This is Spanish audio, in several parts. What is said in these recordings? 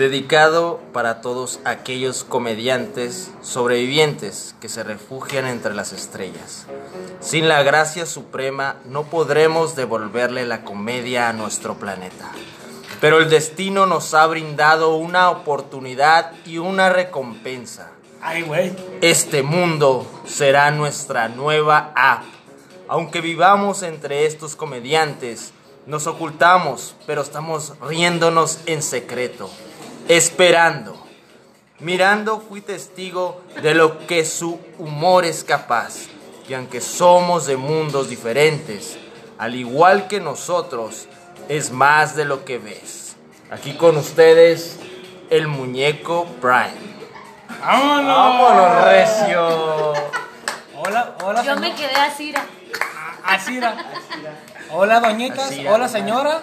dedicado para todos aquellos comediantes sobrevivientes que se refugian entre las estrellas. Sin la gracia suprema no podremos devolverle la comedia a nuestro planeta. Pero el destino nos ha brindado una oportunidad y una recompensa. Este mundo será nuestra nueva app. Aunque vivamos entre estos comediantes, nos ocultamos, pero estamos riéndonos en secreto, esperando. Mirando fui testigo de lo que su humor es capaz, y aunque somos de mundos diferentes, al igual que nosotros, es más de lo que ves. Aquí con ustedes, el muñeco Prime. ¡Vámonos! ¡Vámonos, recio! Hola, hola. Yo me quedé así, era. Hola, doñitas. Hola, señora.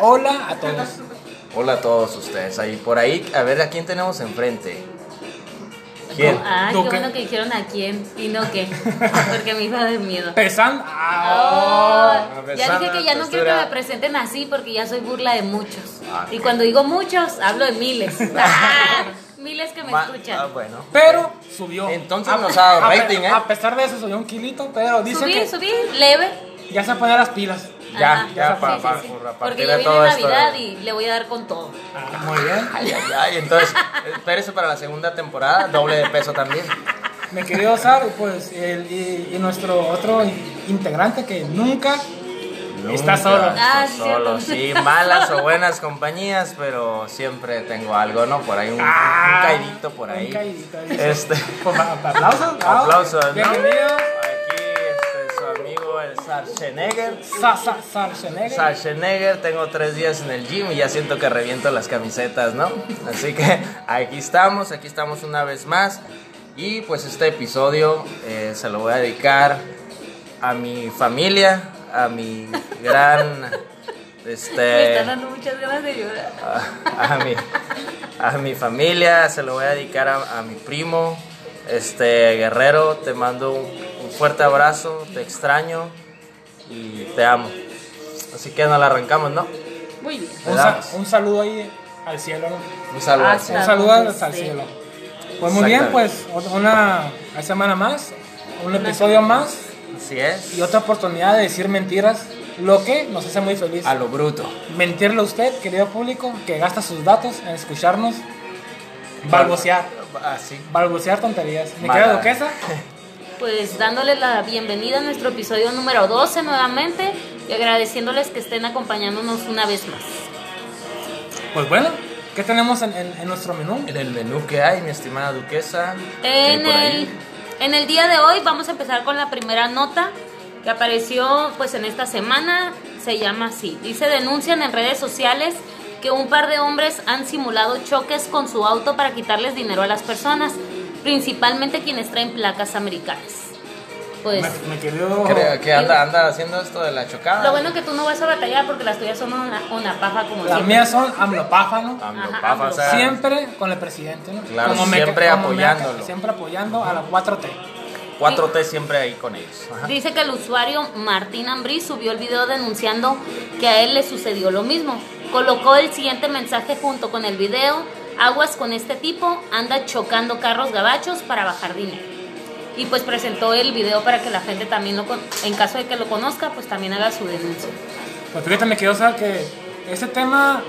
Hola a todos. Hola a todos ustedes ahí por ahí. A ver, ¿a quién tenemos enfrente? ¿Quién? Ay, ¿Tú qué qué? bueno que dijeron a quién y no qué. Porque me iba a dar miedo. Pesando. Ah, Ah, ya dije que ya no quiero que me presenten así porque ya soy burla de muchos. Ah, Y cuando digo muchos, hablo de miles. Ah, miles que me Ma- escuchan. Ah, bueno. Pero subió. Entonces nos ha dado a rating, ¿eh? A pesar de eso, subió un kilito, pero dice subí, que subí, leve. ya se pone las pilas. Ya, Ajá, ya, sí, pa- sí, pa- sí. por- a Porque ya viene todo Navidad y le voy a dar con todo. Ah, muy bien. Ay, ay, ay. Entonces, espérese para la segunda temporada, doble de peso también. Mi querido Sar, pues, el- y, y nuestro otro integrante que nunca, está Nunca solo. Ah, está sí, solo. cierto. Sí, malas o buenas compañías, pero siempre tengo algo, ¿no? Por ahí un, un Ah, caidito por ahí. Un caidito, dice. Este. Pues, aplausos. Aplausos, ¿no? Bienvenido. Aquí este, su amigo el Schwarzenegger. Schwarzenegger. Schwarzenegger, tengo tres días en el gym y ya siento que reviento las camisetas, ¿no? Así que aquí estamos, aquí estamos una vez más. Y pues este episodio eh, se lo voy a dedicar a mi familia, a mi gran... Me Este, están dando muchas ganas de llorar. a, a mi, a mi familia, se lo voy a dedicar a, a mi primo, este Guerrero, te mando un, un fuerte abrazo, te extraño y te amo. Así que nos la arrancamos, ¿no? Muy bien. Un, sa- un saludo ahí al cielo. ¿no? Un saludo. Ah, al sí. cielo. Un saludo al, cielo. Pues muy bien, pues una semana más, un episodio más Así es. y otra oportunidad de decir mentiras, lo que nos hace muy feliz. A lo bruto. Mentirle a usted, querido público, que gasta sus datos en escucharnos, balbucear, Así. balbucear tonterías. Mi Mala. querida duquesa, Pues dándoles la bienvenida a nuestro episodio número 12 nuevamente y agradeciéndoles que estén acompañándonos una vez más. pues bueno, ¿qué tenemos en, en- en nuestro menú? En el menú que hay, mi estimada duquesa. En el, en el día de hoy vamos a empezar con la primera nota que apareció pues en esta semana, se llama así. Dice denuncian en redes sociales que un par de hombres han simulado choques con su auto para quitarles dinero a las personas, principalmente quienes traen placas americanas. Pues Me, me querido... Creo que anda, anda haciendo esto de la chocada. lo bueno que tú no vas a batallar porque las tuyas son una, una paja como Las siempre. mías son amlopáfano. AMLO, Ajá, pafa, o sea, Siempre con el presidente, ¿no? Claro, me- siempre como me- apoyándolo. siempre apoyando a la 4T. 4T siempre ahí con ellos. Ajá. Dice que el usuario Martín Ambrí subió el video denunciando que a él le sucedió lo mismo. Colocó el siguiente mensaje junto con el video. Aguas con este tipo, anda chocando carros gabachos para bajar dinero. Y pues presentó el video para que la gente también lo con- en caso de que lo conozca, pues también haga su denuncia. Pues fíjate, me quiero saber que este tema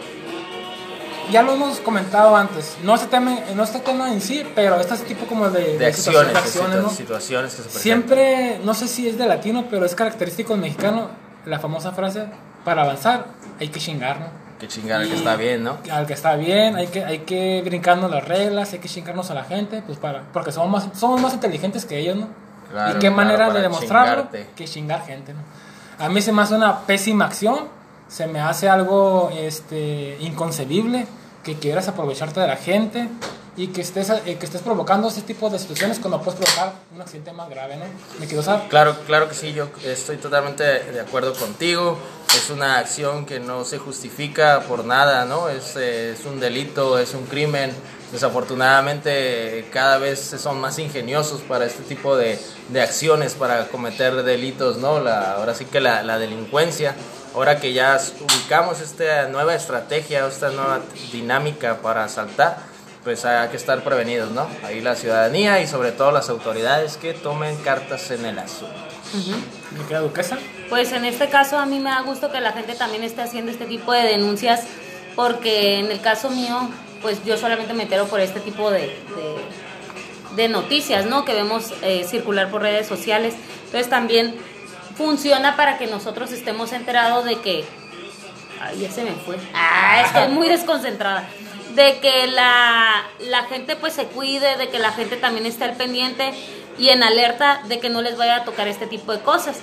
ya lo hemos comentado antes. No este tema, no este tema en sí, pero este tipo como de, De situación- acciones, de de acciones, situa- ¿no? situaciones que se. Siempre, no sé si es de latino, pero es característico del mexicano la famosa frase, para avanzar hay que chingar, ¿no? Que chingar el que está bien, ¿no? Al que está bien, hay que, hay que brincarnos las reglas, hay que chingarnos a la gente, pues para, porque somos más, somos más inteligentes que ellos, ¿no? Claro, y qué claro, manera de demostrarlo chingarte. que chingar gente, ¿no? A mí se me hace una pésima acción, se me hace algo este, inconcebible que quieras aprovecharte de la gente y que estés, eh, que estés provocando ese tipo de situaciones cuando puedes provocar un accidente más grave, ¿no? Me quiero saber. Claro, claro que sí, yo estoy totalmente de acuerdo contigo. Es una acción que no se justifica por nada, ¿no? Es, eh, es un delito, es un crimen. Desafortunadamente cada vez son más ingeniosos para este tipo de, de acciones, para cometer delitos, ¿no? La, ahora sí que la, la delincuencia. Ahora que ya ubicamos esta nueva estrategia, esta nueva dinámica para asaltar, pues hay que estar prevenidos, ¿no? Ahí la ciudadanía y sobre todo las autoridades que tomen cartas en el asunto. ¿Me queda duquesa? Pues en este caso a mí me da gusto que la gente también esté haciendo este tipo de denuncias porque en el caso mío, pues yo solamente me entero por este tipo de, de, de noticias, ¿no? Que vemos eh, circular por redes sociales. Entonces también funciona para que nosotros estemos enterados de que... Ay, ya se me fue. Ah, estoy muy desconcentrada. De que la, la gente pues se cuide, de que la gente también esté al pendiente y en alerta de que no les vaya a tocar este tipo de cosas.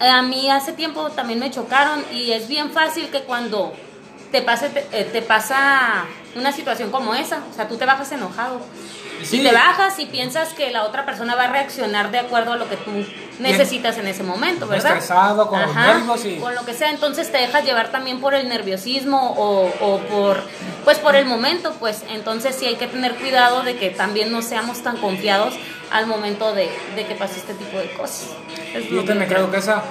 A mí hace tiempo también me chocaron y es bien fácil que cuando te pase te, eh, pasa una situación como esa, o sea, tú te bajas enojado. Sí. Te bajas y piensas que la otra persona va a reaccionar de acuerdo a lo que tú necesitas en ese momento, ¿verdad? Estresado, con los nervios y- Con lo que sea, entonces te dejas llevar también por el nerviosismo o, o por, pues por el momento, pues entonces sí hay que tener cuidado de que también no seamos tan confiados al momento de, de que pase este tipo de cosas. Es Yo también creo que esa,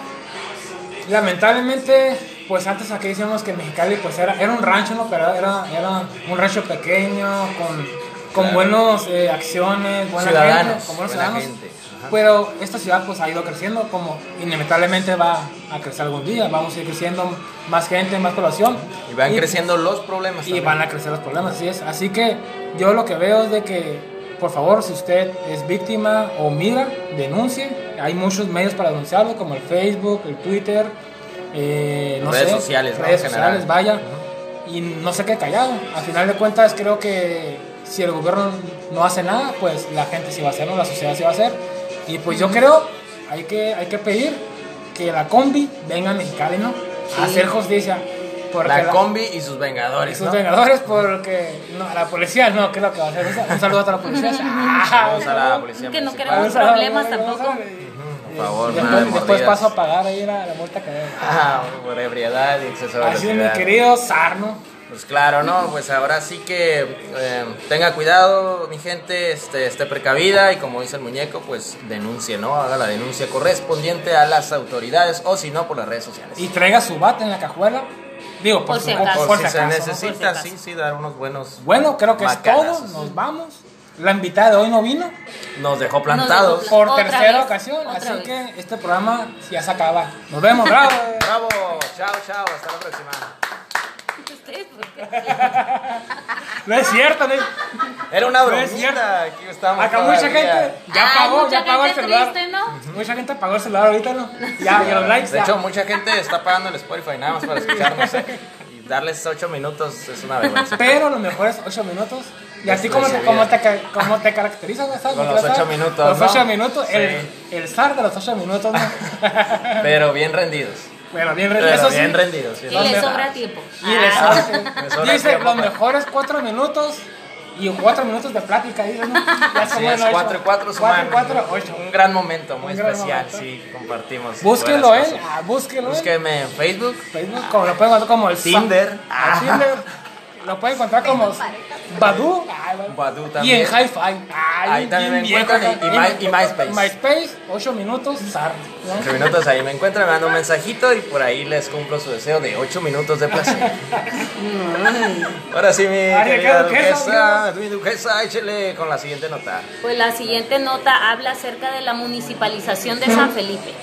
lamentablemente, pues antes aquí decíamos que Mexicali pues era, era un rancho, ¿no? Pero era, era un rancho pequeño, con, con Claro. buenas eh, acciones, buena Ciudadanos, gente, con buenos buena ciudadanos. gente. Pero esta ciudad pues ha ido creciendo, como inevitablemente va a crecer algún día, vamos a ir creciendo más gente, más población. Y van creciendo los problemas. Y también. van a crecer los problemas, así es. Así que yo lo que veo es de que, por favor, si usted es víctima o mira, denuncie. Hay muchos medios para denunciarlo, como el Facebook, el Twitter, eh, no Redes sé, sociales, ¿no? redes En sociales, vaya. Y no se quede callado. A final de cuentas, creo que si el gobierno no hace nada, pues la gente sí va a hacerlo, la sociedad sí va a hacer. Y pues yo creo, hay que, hay que pedir que la combi venga a Mexicali, ¿no? A hacer justicia. Porque La combi y sus y vengadores, sus ¿no? vengadores porque no, la policía no, ¿qué es lo que va a hacer? Un saludo a toda la policía. Ah, Vamos a la policía Que no municipal. queremos problemas tampoco. Por favor, Y nada después, después paso a pagar ahí la, la multa que debe. Ah, por ebriedad y exceso de Así es, mi velocidad. querido Sarno. Pues claro, no, pues ahora sí que eh, tenga cuidado, mi gente, este, esté precavida y como dice el muñeco, pues denuncie, ¿no? Haga la denuncia correspondiente a las autoridades o si no, por las redes sociales. Y traiga su bate en la cajuela. Digo, por, Por si su- acaso. por Por si si se necesita, Por si acaso. sí, sí, dar unos buenos. Bueno, creo que es todo. Nos vamos. La invitada de hoy no vino Nos dejó plantados. Nos dejó por Otra tercera vez, ocasión. otra Así vez. que este programa ya se acaba. Nos vemos, bravo. Bravo, chao, chao, hasta la próxima. No es cierto, no es- Era una No es bromita, cierto. aquí estamos. Acá mucha gente ya Ay, pagó, ya pagó el celular. triste, ¿no? Mucha gente pagó el celular ahorita, ¿no? Ya, los likes De ya. hecho, mucha gente está pagando el Spotify nada más para escucharnos, ¿eh? Y darles 8 minutos es una vergüenza. Pero los mejores 8 minutos. Y así como como te, como te caracterizas, ¿no ¿sabes? Con ¿No los sabes? ocho minutos, Los ¿no? 8 minutos, el, Sí. el zar de los 8 minutos, ¿no? Pero bien rendidos. Bueno, bien Pero rendidos. bien rendidos. Y ¿Dónde le sobra tiempo. Y le Ah, sobra- me sobra Dice tiempo los mejores 4 minutos y 4 minutos de plática. Dice, ¿no? Ya Así somos es, ocho. 4 y 4 Cuatro y cuatro, ocho. Un gran momento, muy gran especial, momento. sí, compartimos. Búsquelo, buenas ¿eh? Ah, búsquelo, ¿eh? Búsqueme en Facebook, Facebook, como lo pueden como el Tinder. Ah, Tinder. Lo pueden encontrar como Badu. Y en. Hi-Fi. Ahí también me encuentran, y- MySpace. MySpace, 8 minutos, zar. ¿no? 8 minutos ahí me encuentran, me mando un mensajito y por ahí les cumplo su deseo de 8 minutos de placer. Ahora sí, mi querida duquesa, mi duquesa, échele con la siguiente nota. Pues la siguiente nota habla acerca de la municipalización de San Felipe.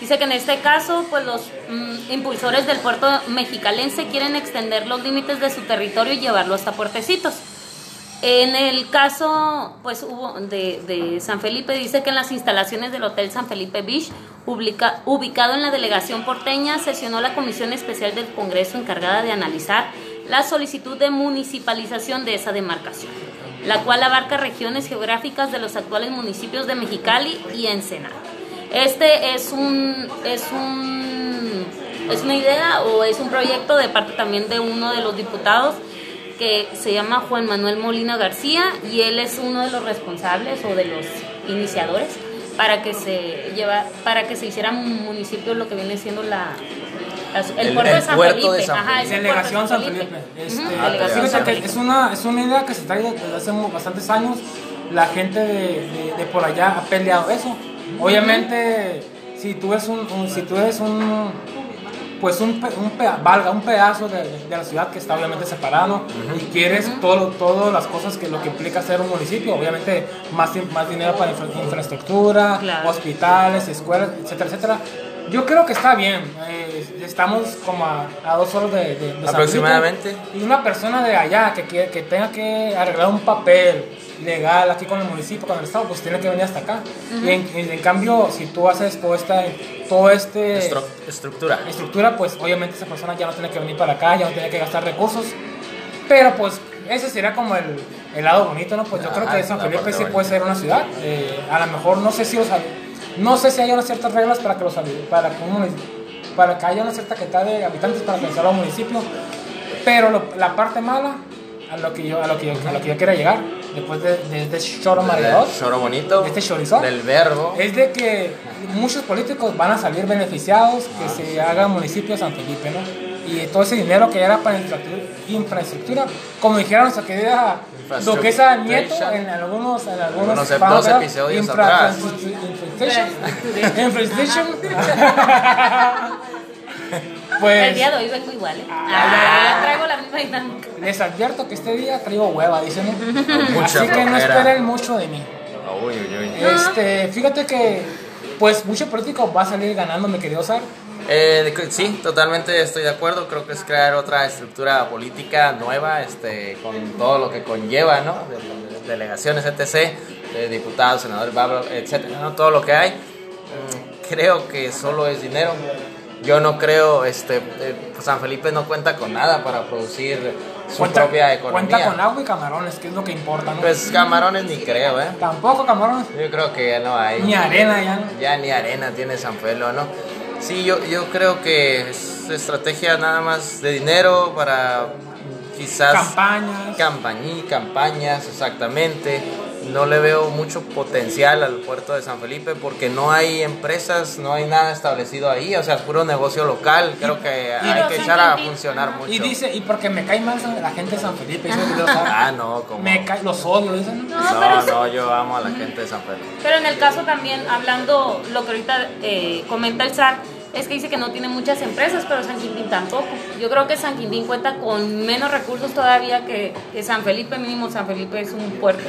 Dice que en este caso, pues los mm, impulsores del puerto mexicalense quieren extender los límites de su territorio y llevarlo hasta Puertecitos. En el caso, pues hubo de, de San Felipe, dice que en las instalaciones del Hotel San Felipe Beach, ubica- ubicado en la delegación porteña, sesionó la comisión especial del Congreso encargada de analizar la solicitud de municipalización de esa demarcación, la cual abarca regiones geográficas de los actuales municipios de Mexicali y Ensenada. Este es un, es un, es una idea o es un proyecto de parte también de uno de los diputados que se llama Juan Manuel Molina García y él es uno de los responsables o de los iniciadores para que se lleva para que se hiciera un municipio lo que viene siendo la, el, El- puerto el de San puerto Felipe, de San Ajá, Delegación San Felipe. Este, Ah, delegación San Felipe. es una, es una idea que se trae desde hace bastantes años. La gente de, de- de por allá ha peleado eso. Obviamente, si tú eres un, un- si tú eres un, pues un, un peda- valga un pedazo de, de la ciudad que está obviamente separado y quieres todo, todas las cosas que lo que implica ser un municipio, obviamente más, más dinero para infra- infraestructura, Claro. hospitales, escuelas, etcétera, etcétera. Yo creo que está bien. eh, estamos como a, a dos horas de, de- de San Felipe. Aproximadamente. Y una persona de allá que, quiere- que tenga que arreglar un papel legal aquí con el municipio, con el Estado, pues tiene que venir hasta acá. y, en, y en cambio, si tú haces todo, esta, todo este Estru- estructura. estructura, pues obviamente esa persona ya no tiene que venir para acá, ya no tiene que gastar recursos. Pero pues ese sería como el, el lado bonito, ¿no? Pues yo creo que San Felipe sí bonita. puede ser una ciudad. Eh, a lo mejor no sé si los hab- no sé si hay unas ciertas reglas para que los para que, un para que haya una cierta cantidad de habitantes para que sea un municipio. Pero lo- la parte mala a lo que yo a lo que yo, a lo que yo quiera llegar después de, de este choro mareador Del choro bonito. Este chorizón. Del verbo. es de que muchos políticos van a salir beneficiados que se haga municipio San Felipe, ¿no? Y todo ese dinero que era para infraestructura, infraestructura como nuestra querida duquesa Nieto en algunos, en algunos, Algunos ep- vamos dos a ver, episodios infra- atrás. infrastructure- infrastructure. El Pues día de hoy vengo igual, ¿eh? Ah. Ah, traigo la misma dinámica. les advierto que este día traigo hueva, dicen. Así que no esperen mucho de mí. Uy, uy, uy. Este, fíjate que pues mucho político va a salir ganando, mi querido Sar. Eh, sí, totalmente estoy de acuerdo. Creo que es crear otra estructura política nueva, este, con todo lo que conlleva, ¿no? De- de- delegaciones, etc., de diputados, senadores, ¿no? Todo lo que hay. Mm, Creo que solo es dinero. Yo no creo, este, eh, San Felipe no cuenta con nada para producir su propia economía. cuenta con agua y camarones, que es lo que importa, ¿no? Pues camarones ni creo, ¿eh? Tampoco camarones, Yo creo que ya no hay. ni arena ya. ¿no? Ya ni arena tiene San Felo, ¿no? Sí, yo, yo creo que es estrategia nada más de dinero para quizás Campañas. campañí, campañas, exactamente. No le veo mucho potencial al puerto de San Felipe porque no hay empresas, no hay nada establecido ahí, o sea, es puro negocio local. Creo que hay pero que echar a funcionar mucho. Y dice, y porque me cae mal la gente de San Felipe, ¿sabes? Ah, no, como. me cae, los odio, dicen. ¿no? Pero no, yo amo a la gente de San Felipe. Pero en el caso también, hablando lo que ahorita eh, comenta el SAR, es que dice que no tiene muchas empresas, pero San Quintín tampoco. Yo creo que San Quintín cuenta con menos recursos todavía que, que San Felipe, mínimo San Felipe es un puerto.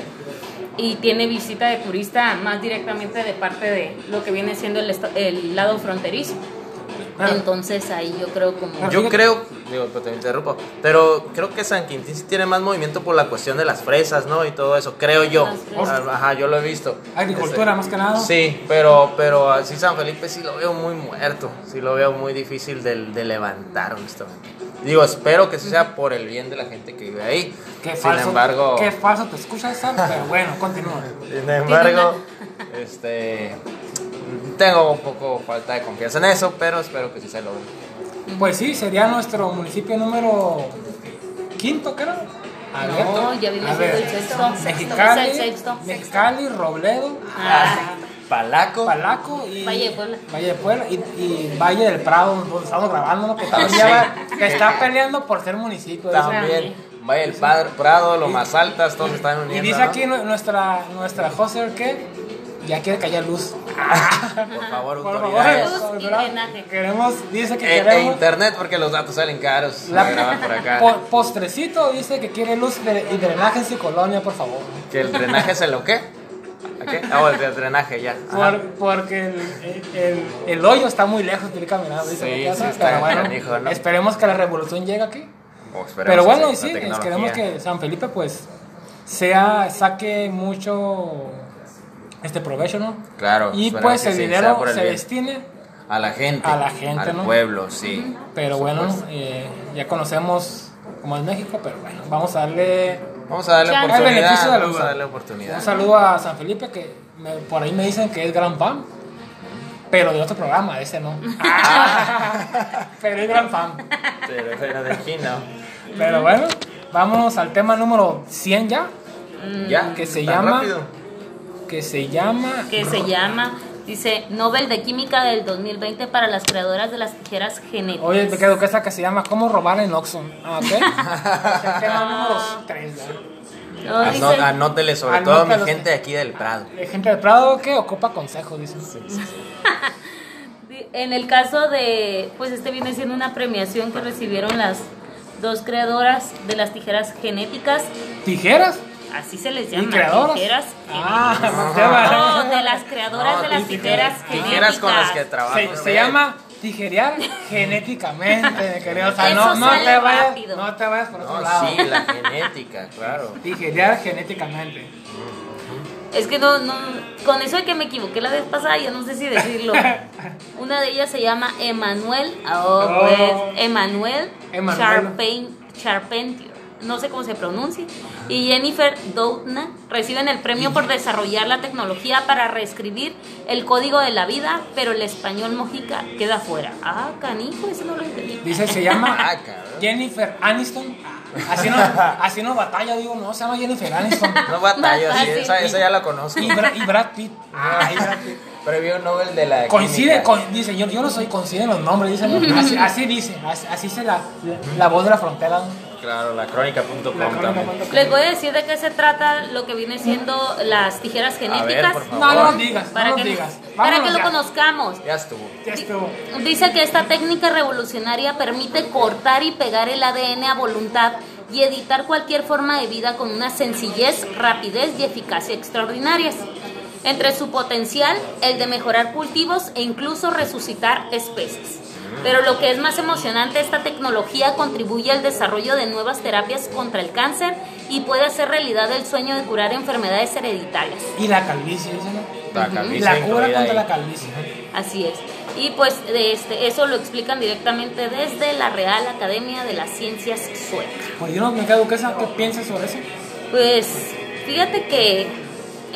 Y tiene visita de turista más directamente de parte de lo que viene siendo el, esta- el lado fronterizo. Ah. Entonces ahí yo creo como... Yo creo, digo, pero te interrumpo, pero creo que San Quintín sí tiene más movimiento por la cuestión de las fresas, ¿no? Y todo eso, creo yo. Fresas. Ajá, yo lo he visto. Agricultura, más que nada. Este, Sí, pero, pero así San Felipe sí lo veo muy muerto, sí lo veo muy difícil de, de levantar, honestamente. Digo, espero que sea por el bien de la gente que vive ahí. Qué Sin falso, embargo, qué falso te escuchas, Sar, pero bueno, continúa. sin embargo, este, tengo un poco falta de confianza en eso, pero espero que sí se logre. Pues sí, sería nuestro municipio número quinto, creo. A ver, No, ya viene siendo el sexto. Mexicali, el sexto. Mexicali, Robledo, Ah, Palaco. Palaco y Valle de Puebla. Valle de Puebla y, y Valle del Prado, donde estamos grabando, ¿no? que, también Sí. lleva- que está peleando por ser municipio. También. Vaya el Padre Prado, lo más altas, todos están uniendo. Y dice ¿no? aquí nu- nuestra, nuestra Joser que ya quiere que haya luz. Por favor, Por autoridades. Luz y. Queremos, dice que E, e queremos. internet porque los datos salen caros. la- para grabar por acá. po- postrecito dice que quiere luz de- y drenaje en su colonia, por favor. Que el drenaje es el lo qué? ¿A qué? Ah, oh, el de drenaje ya. Por- porque el, el, el hoyo está muy lejos de ir caminando, dice Sí, mi casa, sí está pero bueno, canijo, ¿no? esperemos que la revolución llegue aquí. Esperemos Pero bueno, sí, queremos que San Felipe pues sea, saque mucho este provecho, ¿no? Claro, Y pues el dinero el se bien. destine, A la gente. a la gente, Al ¿no? pueblo, sí. pero bueno, eh, ya conocemos cómo es México, pero bueno, vamos a darle Vamos a darle Ya, oportunidad. de Vamos a darle un oportunidad. saludo a San Felipe, que me- por ahí me dicen que es gran fan, pero de otro programa, ese no. pero es gran fan. Pero, pero de aquí no. Pero bueno, vámonos al tema número 100 ya, Ya. que se llama- rápido. Que se llama... que se llama, dice, Nobel de Química del 2020 para las creadoras de las tijeras genéticas. Oye, me quedo que esta que se llama ¿Cómo robar en Oxxon? Ah, ok. Es el tema número 3. No, Anó- dice, Anótele sobre todo Anótalo. mi gente de aquí del Prado. Gente del Prado que ocupa consejo, dicen. dice En el caso de, pues este viene siendo una premiación que recibieron las dos creadoras de las tijeras genéticas, ¿Tijeras? Así se les ¿Y llama, creadoras? tijeras Ah, genéticas. no de las creadoras No, de las tij- tijeras genéticas. Tijeras con las que trabajo. Se, se llama tijerear genéticamente, querido. O sea, no, no te vayas, rápido. no te vayas por otro lado. sí, la genética, claro. Tijerear genéticamente. Es que no, no, con eso de que me equivoqué la vez pasada, ya no sé si decirlo. Una de ellas se llama Emanuel, oh, Oh. pues, Emanuel Emanuel. Charpen- Charpentier, no sé cómo se pronuncia, y Jennifer Doudna reciben el premio por desarrollar la tecnología para reescribir el código de la vida, pero el español mojica queda fuera. Ah, canijo, eso no lo entendí. Dice, se llama Ah. Jennifer Aniston. Así no, así no batalla, digo, no, se llama Jennifer Aniston. No batallo, Más sí, fácil. esa, esa ya la conozco. Y, Bra- y Brad Pitt. Ah, y Brad Pitt. Premio Nobel de la Coincide, con- dice, yo, yo no soy, coinciden los nombres, dice, así, así dice, así, así dice la, la, la voz de la frontera. Claro, la crónica.com también. Les voy a decir de qué se trata lo que viene siendo las tijeras genéticas. No, nos digas, para no nos que, digas. para que lo conozcamos. Ya estuvo. Ya estuvo. Dice que esta técnica revolucionaria permite cortar y pegar el ADN a voluntad y editar cualquier forma de vida con una sencillez, rapidez y eficacia extraordinarias. Entre su potencial, el de mejorar cultivos e incluso resucitar especies. Pero lo que es más emocionante, esta tecnología contribuye al desarrollo de nuevas terapias contra el cáncer y puede hacer realidad el sueño de curar enfermedades hereditarias. Y la calvicie, ¿no? La calvicie La cura contra ahí. la calvicie. Así es. Y pues de este, eso lo explican directamente desde la Real Academia de las Ciencias Sueca. Pues yo no me quedo, ¿qué, sa- qué piensas sobre eso? Pues fíjate que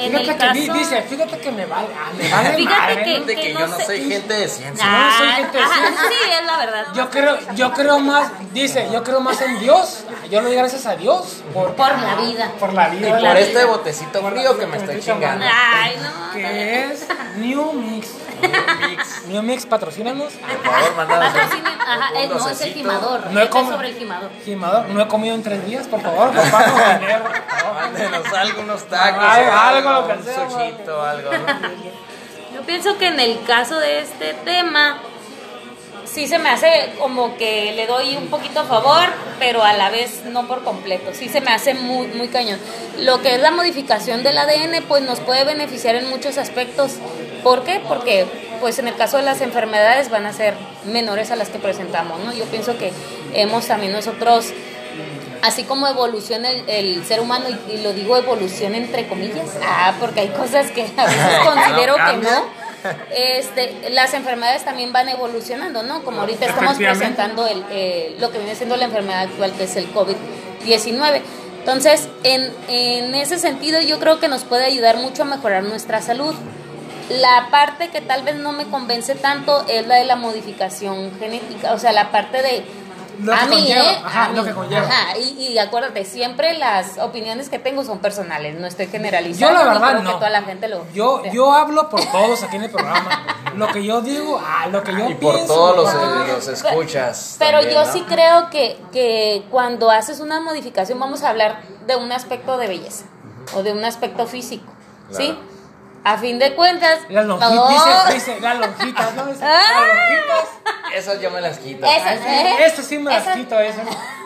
en Fíjate el que caso... dice, fíjate que me vale, ah, me vale Fíjate madre, que-. De que, que yo no sé- soy gente de ciencia. no Ah, soy gente de ajá, ciencia. sí, es la verdad. Yo creo, yo creo más, dice, yo creo más en Dios. Yo le doy gracias a Dios por, Por la vida. por la Y vida. por la este botecito frío que me estoy chingando. Ay, no. que es New Mix. Mix. New Mix, patrocínanos. Por favor, mandanos ajá, un eh, no, es el gimador. No he comido. sobre el gimador. Gimador, no he comido en tres días, por favor, por favor. Mándenos algo, unos tacos. Algo, o algo, lo que un sea, sushito, algo. Yo pienso que en el caso de este tema, sí se me hace como que le doy un poquito a favor, pero a la vez no por completo. Sí se me hace muy, muy cañón. Lo que es la modificación del ADN, pues nos puede beneficiar en muchos aspectos. ¿Por qué? Porque, pues en el caso de las enfermedades van a ser menores a las que presentamos, ¿no? Yo pienso que hemos también nosotros así como evoluciona el, el ser humano, y, y lo digo evolución entre comillas, ah, porque hay cosas que a veces considero que no. Este, las enfermedades también van evolucionando, ¿no? Como ahorita estamos presentando el, eh, lo que viene siendo la enfermedad actual, que es el COVID-19. Entonces, en, en ese sentido, yo creo que nos puede ayudar mucho a mejorar nuestra salud. La parte que tal vez no me convence tanto es la de la modificación genética, o sea, la parte de... Lo que a mí, conlleva, ¿eh? ajá, A lo mí, que conlleva. Ajá, y, y acuérdate, siempre las opiniones que tengo son personales, no estoy generalizando. Yo la verdad no. que toda la gente lo... Yo, yo hablo por todos aquí en el programa. Lo que yo digo, ah, lo que yo Y por pienso. todos los, porque- los escuchas. Pero también, yo ¿no? sí creo que, que cuando haces una modificación vamos a hablar de un aspecto de belleza o de un aspecto físico, ¿sí? A fin de cuentas, Las lonjitas, no. dice, dice, las lonjitas, ¿no? Dice, las Ah. lonjitas. Esas yo me las quito. Esas, ¿eh? Estas sí me las Esas- quito, esas.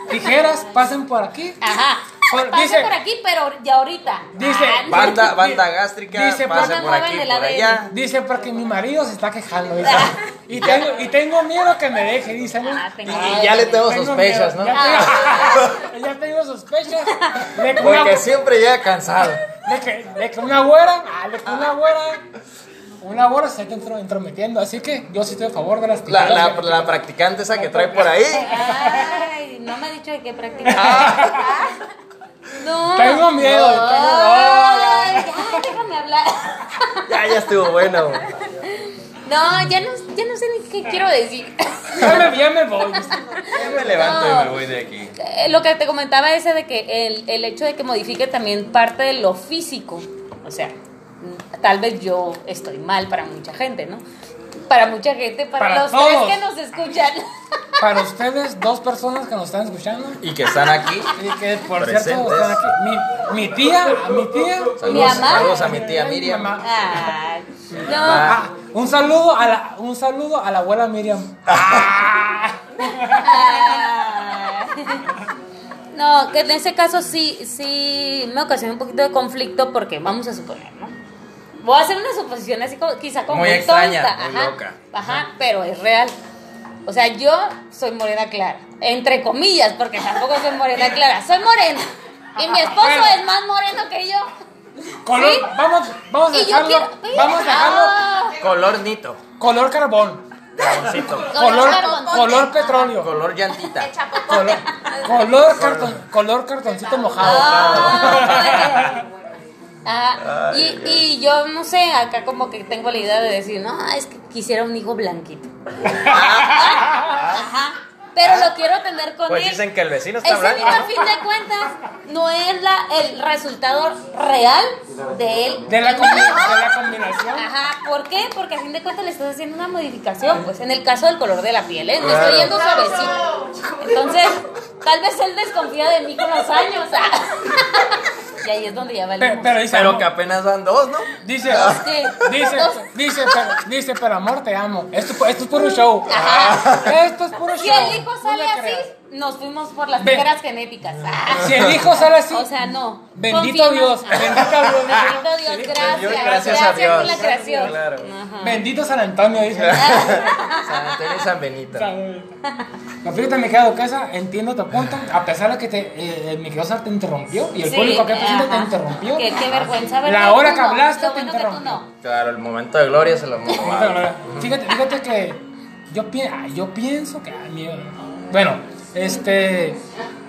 Tijeras, pasen por aquí. Ajá. Por- Pasa dice- por aquí, pero ya ahorita. Dice, Ah. Banda, banda gástrica, dice, pasa porque por aquí, por allá. Dice, porque mi marido se está quejando, dice. Y tengo, y tengo miedo que me deje, dice, ¿no? Ah, Y, y ya le tengo Tengo sospechas, miedo, ¿no? Ya tengo, ya tengo sospechas de que, una, Porque siempre llega cansado. de que, de que una güera, ah, de que una güera, una güera se está entro- entrometiendo. Así que yo sí estoy a favor de las La, la, la practicante esa que trae por ahí. Ay, no me ha dicho de qué practicar. No. Tengo miedo, No. tengo- Ay, ya, déjame hablar. Ya, ya estuvo bueno. No, ya no, ya no sé ni qué quiero decir. Ya me, ya me voy. Ya me levanto y me voy de aquí. Eh, Lo que te comentaba ese de que el, el hecho de que modifique también parte de lo físico. O sea, tal vez yo estoy mal para mucha gente, ¿no? Para mucha gente, para, Para los todos. tres que nos escuchan. Para ustedes, dos personas que nos están escuchando. Y que están aquí. Y que por Presentes. cierto están aquí. Mi, mi tía, mi tía. Saludos, mamá. saludos a mi tía Mi Miriam. no. Ah, Un saludo a la, un saludo a la abuela Miriam. No, que en ese caso sí, sí me ocasiona un poquito de conflicto porque vamos a suponer, ¿no? Voy a hacer una suposición así como, quizá como Muy muy extraña, tonta, muy ajá, loca. Ajá, pero es real. O sea, yo soy morena clara, entre comillas, porque tampoco soy morena clara, soy morena. Y mi esposo Bueno. es más moreno que yo. Color, ¿Sí? vamos, vamos a dejarlo, quiero. vamos a dejarlo Ah, Color nito. color carbón, Carboncito. color, carbón. color petróleo, Color llantita. color, color, color cartoncito mojado. Ah. Y, y yo no sé, acá como que tengo la idea de decir, no, es que quisiera un hijo blanquito. Ajá. Pero lo quiero tener con Pues él. dicen que el vecino está Ese blanco. niño, a fin de cuentas, no es la, el resultado real de él. De la, combi- de la combinación. Ajá, ¿por qué? Porque a fin de cuentas le estás haciendo una modificación, pues en el caso del color de la piel, ¿eh? Me Claro. estoy yendo suavecito. Entonces, tal vez él desconfía de mí con los años. ah. Y ahí es donde ya Pe- valimos. pero dice, Pero que apenas van dos, ¿no? dice, Sí. dice, dice, pero, dice, pero amor, te amo. Esto, esto es puro show. Ajá. Esto es puro show. el hijo No sale le así, creas. Nos fuimos por las tijeras genéticas. Ah. Si el hijo sale así, O sea, no. Bendito Dios, bendito Dios. Bendito Dios, gracias. Dios, gracias, gracias a Dios. por la creación. Claro. Ajá. bendito San Antonio, dice. San Antonio y San Benito. No, fíjate, mi querido Duquesa, entiendo tu punto. A pesar de que te, eh, mi querido Sar te interrumpió y el Sí, público que presente te interrumpió. Qué, qué vergüenza, ¿verdad? La hora Tú que hablaste te bueno que tú interrumpí. no. Claro, el momento de gloria se lo hemos. Fíjate, fíjate que yo, pi- ah, yo pienso que. ay, mi- bueno, este.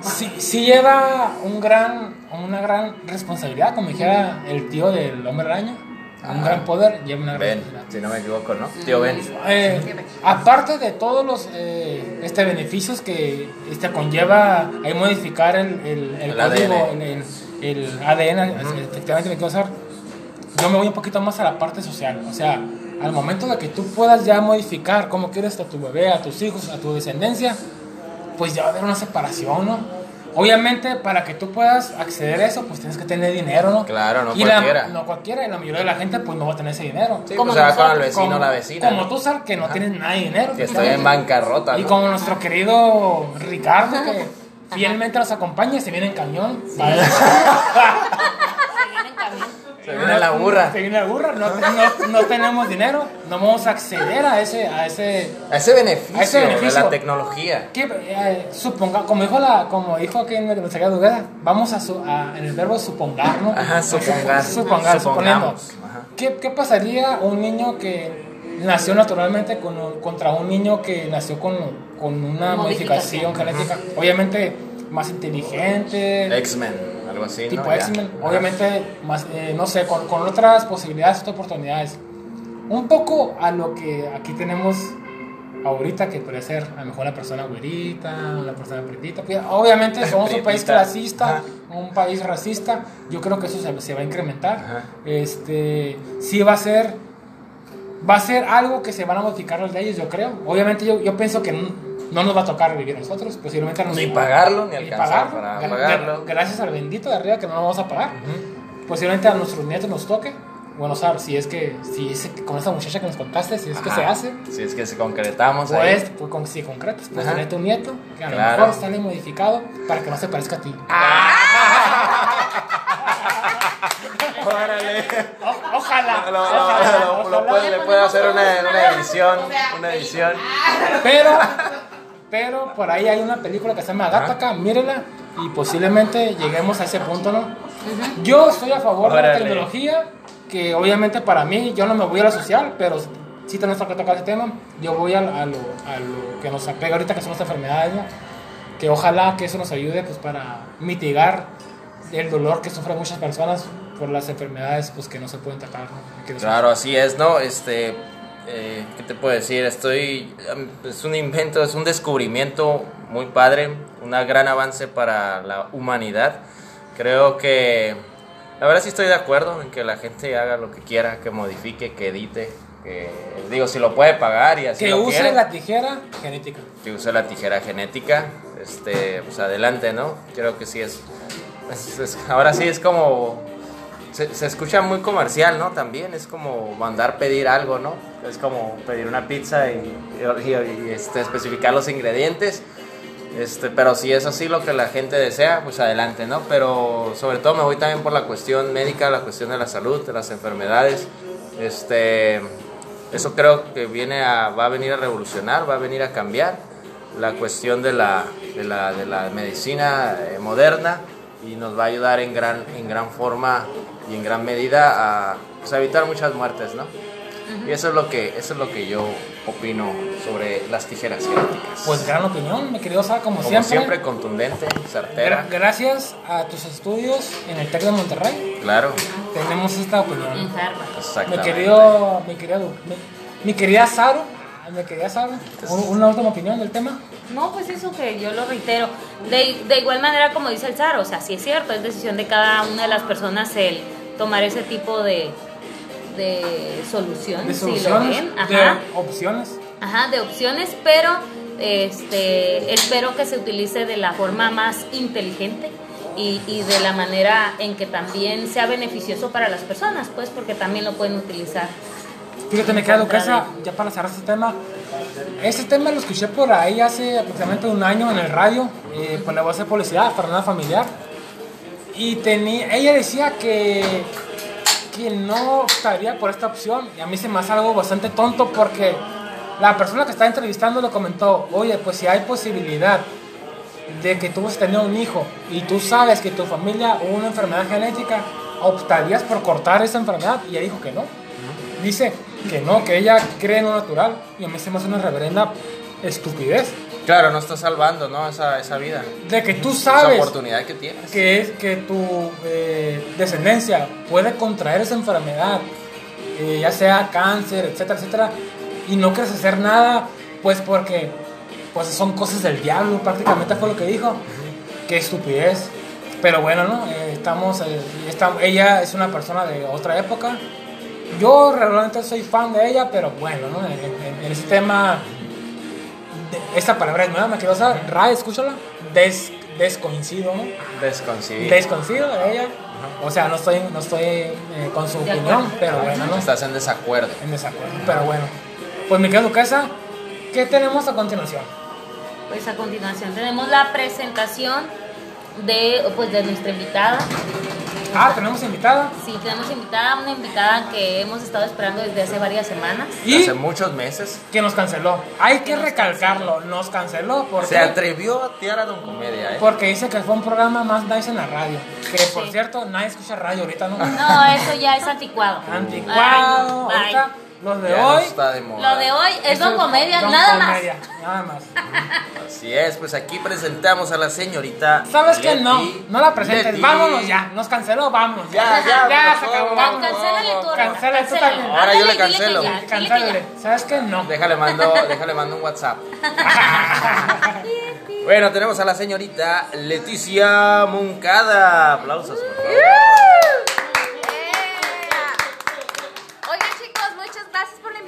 Sí, sí lleva un gran, una gran responsabilidad, como dijera el tío del hombre araña. Un gran poder lleva una gran Ben, responsabilidad. si no me equivoco, ¿no? Tío Ben. Eh, aparte de todos los eh, este, beneficios que este, conlleva ahí modificar el, el, el El código, ADN. el, el- el ADN, efectivamente me quiero usar, yo me voy un poquito más a la parte social. O sea, al momento de que tú puedas ya modificar cómo quieres a tu bebé, a tus hijos, a tu descendencia, pues ya va a haber una separación, ¿no? Obviamente, para que tú puedas acceder a eso, pues tienes que tener dinero, ¿no? Claro, no y la- cualquiera. no cualquiera, y la mayoría de la gente, pues no va a tener ese dinero. Sí, Como pues se va con el vecino o la Como- vecina. Como tú, Sar, que no tienes nada de dinero. Que estoy en bancarrota, Y ¿no? como nuestro querido Ricardo, que fielmente nos acompaña, se viene en cañón. Vale. Se viene la burra. Se viene la burra. No, no, no tenemos dinero, no vamos a acceder a ese. A ese A ese beneficio, A ese de beneficio. la tecnología. que, eh, suponga, como dijo la, como dijo aquí en el mensaje de vamos a, su- a- en el verbo supongar, ¿no? Ajá, supongar. Supongar, suponiendo. Supongamos. ¿Qué, ¿Qué pasaría un niño que nació naturalmente con un- contra un niño que nació con, con una modificación, Modificación. genética? Obviamente más inteligente, X-Men, algo así, tipo ¿no? X-Men, obviamente más, eh, no sé, con, con otras posibilidades, otras oportunidades. Un poco a lo que aquí tenemos ahorita, que puede ser a lo mejor una persona güerita, una persona pretita. Pues, obviamente somos un país clasista, Ajá. un país racista. Yo creo que eso se, se va a incrementar. Ajá. Este, sí va a ser, va a ser algo que se van a modificar las leyes, yo creo. Obviamente yo, yo pienso que no, no nos va a tocar vivir a nosotros, posiblemente a Ni nosotros- pagarlo, ni ni alcanzar pagarlo. para pagarlo. gra- Gracias al bendito de arriba que no lo vamos a pagar. Posiblemente a nuestros nietos nos toque. Bueno, saber si es que, si es que con esa muchacha que nos contaste, si es que Ajá. se hace, Si es que se concretamos pues, ahí. pues con, si concretas, pues tener tu nieto, que a lo Claro. mejor sale modificado para que no se parezca a ti. Órale. O- ojalá. Lo, lo- ojalá, lo- lo ojalá. puede- le puede hacer una, una edición. Una edición. Pero, pero por ahí hay una película que se llama Gattaca, mírela y posiblemente lleguemos a ese punto, ¿no? Yo estoy a favor de la Órale. tecnología, que obviamente para mí, yo no me voy a la social, pero sí tenemos que tocar ese tema. Yo voy a, a lo, a lo que nos apega ahorita, que son las enfermedades, ¿no? Que ojalá que eso nos ayude pues, para mitigar el dolor que sufren muchas personas por las enfermedades pues, que no se pueden tratar. ¿no? Claro, así es, ¿no? Este, eh, ¿qué te puedo decir? Estoy, es un invento, es un descubrimiento muy padre, un gran avance para la humanidad. Creo que, la verdad sí estoy de acuerdo en que la gente haga lo que quiera, que modifique, que edite, que, digo, si lo puede pagar y así Que lo use quiere, la tijera genética. que use la tijera genética, este, pues adelante, ¿no? Creo que sí es, es- es- ahora sí es como se, se escucha muy comercial, ¿no? También es como mandar pedir algo, ¿no? Es como pedir una pizza y, y- y, este, especificar los ingredientes. Este, pero si es así lo que la gente desea, pues adelante, ¿no? Pero sobre todo me voy también por la cuestión médica, la cuestión de la salud, de las enfermedades. Este, eso creo que viene a, va a venir a revolucionar, va a venir a cambiar la cuestión de la, de la, de la medicina eh, moderna y nos va a ayudar en gran, en gran forma y en gran medida a, pues, evitar muchas muertes, ¿no? Y eso es lo que eso es lo que yo opino sobre las tijeras genéticas. Pues gran opinión, mi querido Sara, como, como siempre. siempre, contundente, certera, Gra- gracias a tus estudios en el TEC de Monterrey, claro, tenemos esta opinión. En Harvard. Mi exactamente. querido, mi querido, mi, mi querida Saro, mi querida Saro, un- una última opinión del tema. No, pues eso que yo lo reitero. De, de igual manera, como dice el Zar, o sea, sí es cierto, es decisión de cada una de las personas el tomar ese tipo de, de solución, De si lo soluciones, de opciones. Ajá, de opciones, pero este, espero que se utilice de la forma más inteligente y, y de la manera en que también sea beneficioso para las personas, pues porque también lo pueden utilizar. Fíjate, me queda Duquesa, ya para cerrar este tema. Este tema lo escuché por ahí hace aproximadamente un año en el radio, eh, por la voz de publicidad, para una familiar. Y tenía, ella decía que, que no optaría por esta opción. Y a mí se me hace algo bastante tonto porque la persona que está entrevistando le comentó, oye, pues si hay posibilidad de que tú vas a tener un hijo y tú sabes que tu familia hubo una enfermedad genética, ¿optarías por cortar esa enfermedad? Y ella dijo que no. Dice que no, que ella cree en lo natural. Y a mí se me hace una reverenda estupidez. Claro, no está salvando, ¿no? Esa, esa vida, De que tú esa sabes oportunidad que tienes. que, es, que tu eh, descendencia puede contraer esa enfermedad, eh, ya sea cáncer, etcétera, etcétera, y no quieres hacer nada, pues porque pues son cosas del diablo, prácticamente fue lo que dijo. Qué estupidez. Pero bueno, ¿no? Eh, estamos, esta- ella es una persona de otra época. Yo realmente soy fan de ella, pero bueno, ¿no? En, en- en ese tema, esta palabra es nueva, me quiero usar. Ra, escúchala. Des, descoincido, ¿no? Desconcibido. Desconcido de ella. O sea, no estoy, no estoy eh, con su opinión, pero bueno, ¿no? Estás en desacuerdo. En desacuerdo. Pero bueno. Pues mi querido Duquesa, ¿qué tenemos a continuación? Pues a continuación tenemos la presentación de, pues, de nuestra invitada. Ah, tenemos invitada. Sí, tenemos invitada, una invitada que hemos estado esperando desde hace varias semanas. Y Hace muchos meses que nos canceló. Hay que nos recalcarlo, nos canceló porque, se atrevió a tirar a Don Comedia, ¿eh? porque dice que fue un programa más nice en la radio. Que por Sí. cierto, nadie escucha radio ahorita, ¿no? No, eso ya es anticuado. Anticuado. Ay, no, ahorita, bye. Los de Ya no hoy. está de moda. Lo de hoy es Don Comedia, Don nada Comedia, Nada más. Así es, pues aquí presentamos a la señorita. ¿Sabes qué? No, Leti. no la presentes. Leti. Vámonos ya. Nos canceló, vámonos. Ya, ya, ya por se acabó. vámonos. Cancélale tú, Cancela tú cancélale. también. Ahora yo le que cancelo. ya, que Cancélale. ya. ¿Sabes qué? No. Déjale mando, déjale mando un WhatsApp. bueno, tenemos a la señorita Leticia Moncada. Aplausos, por favor. Oigan chicos, muchas gracias por la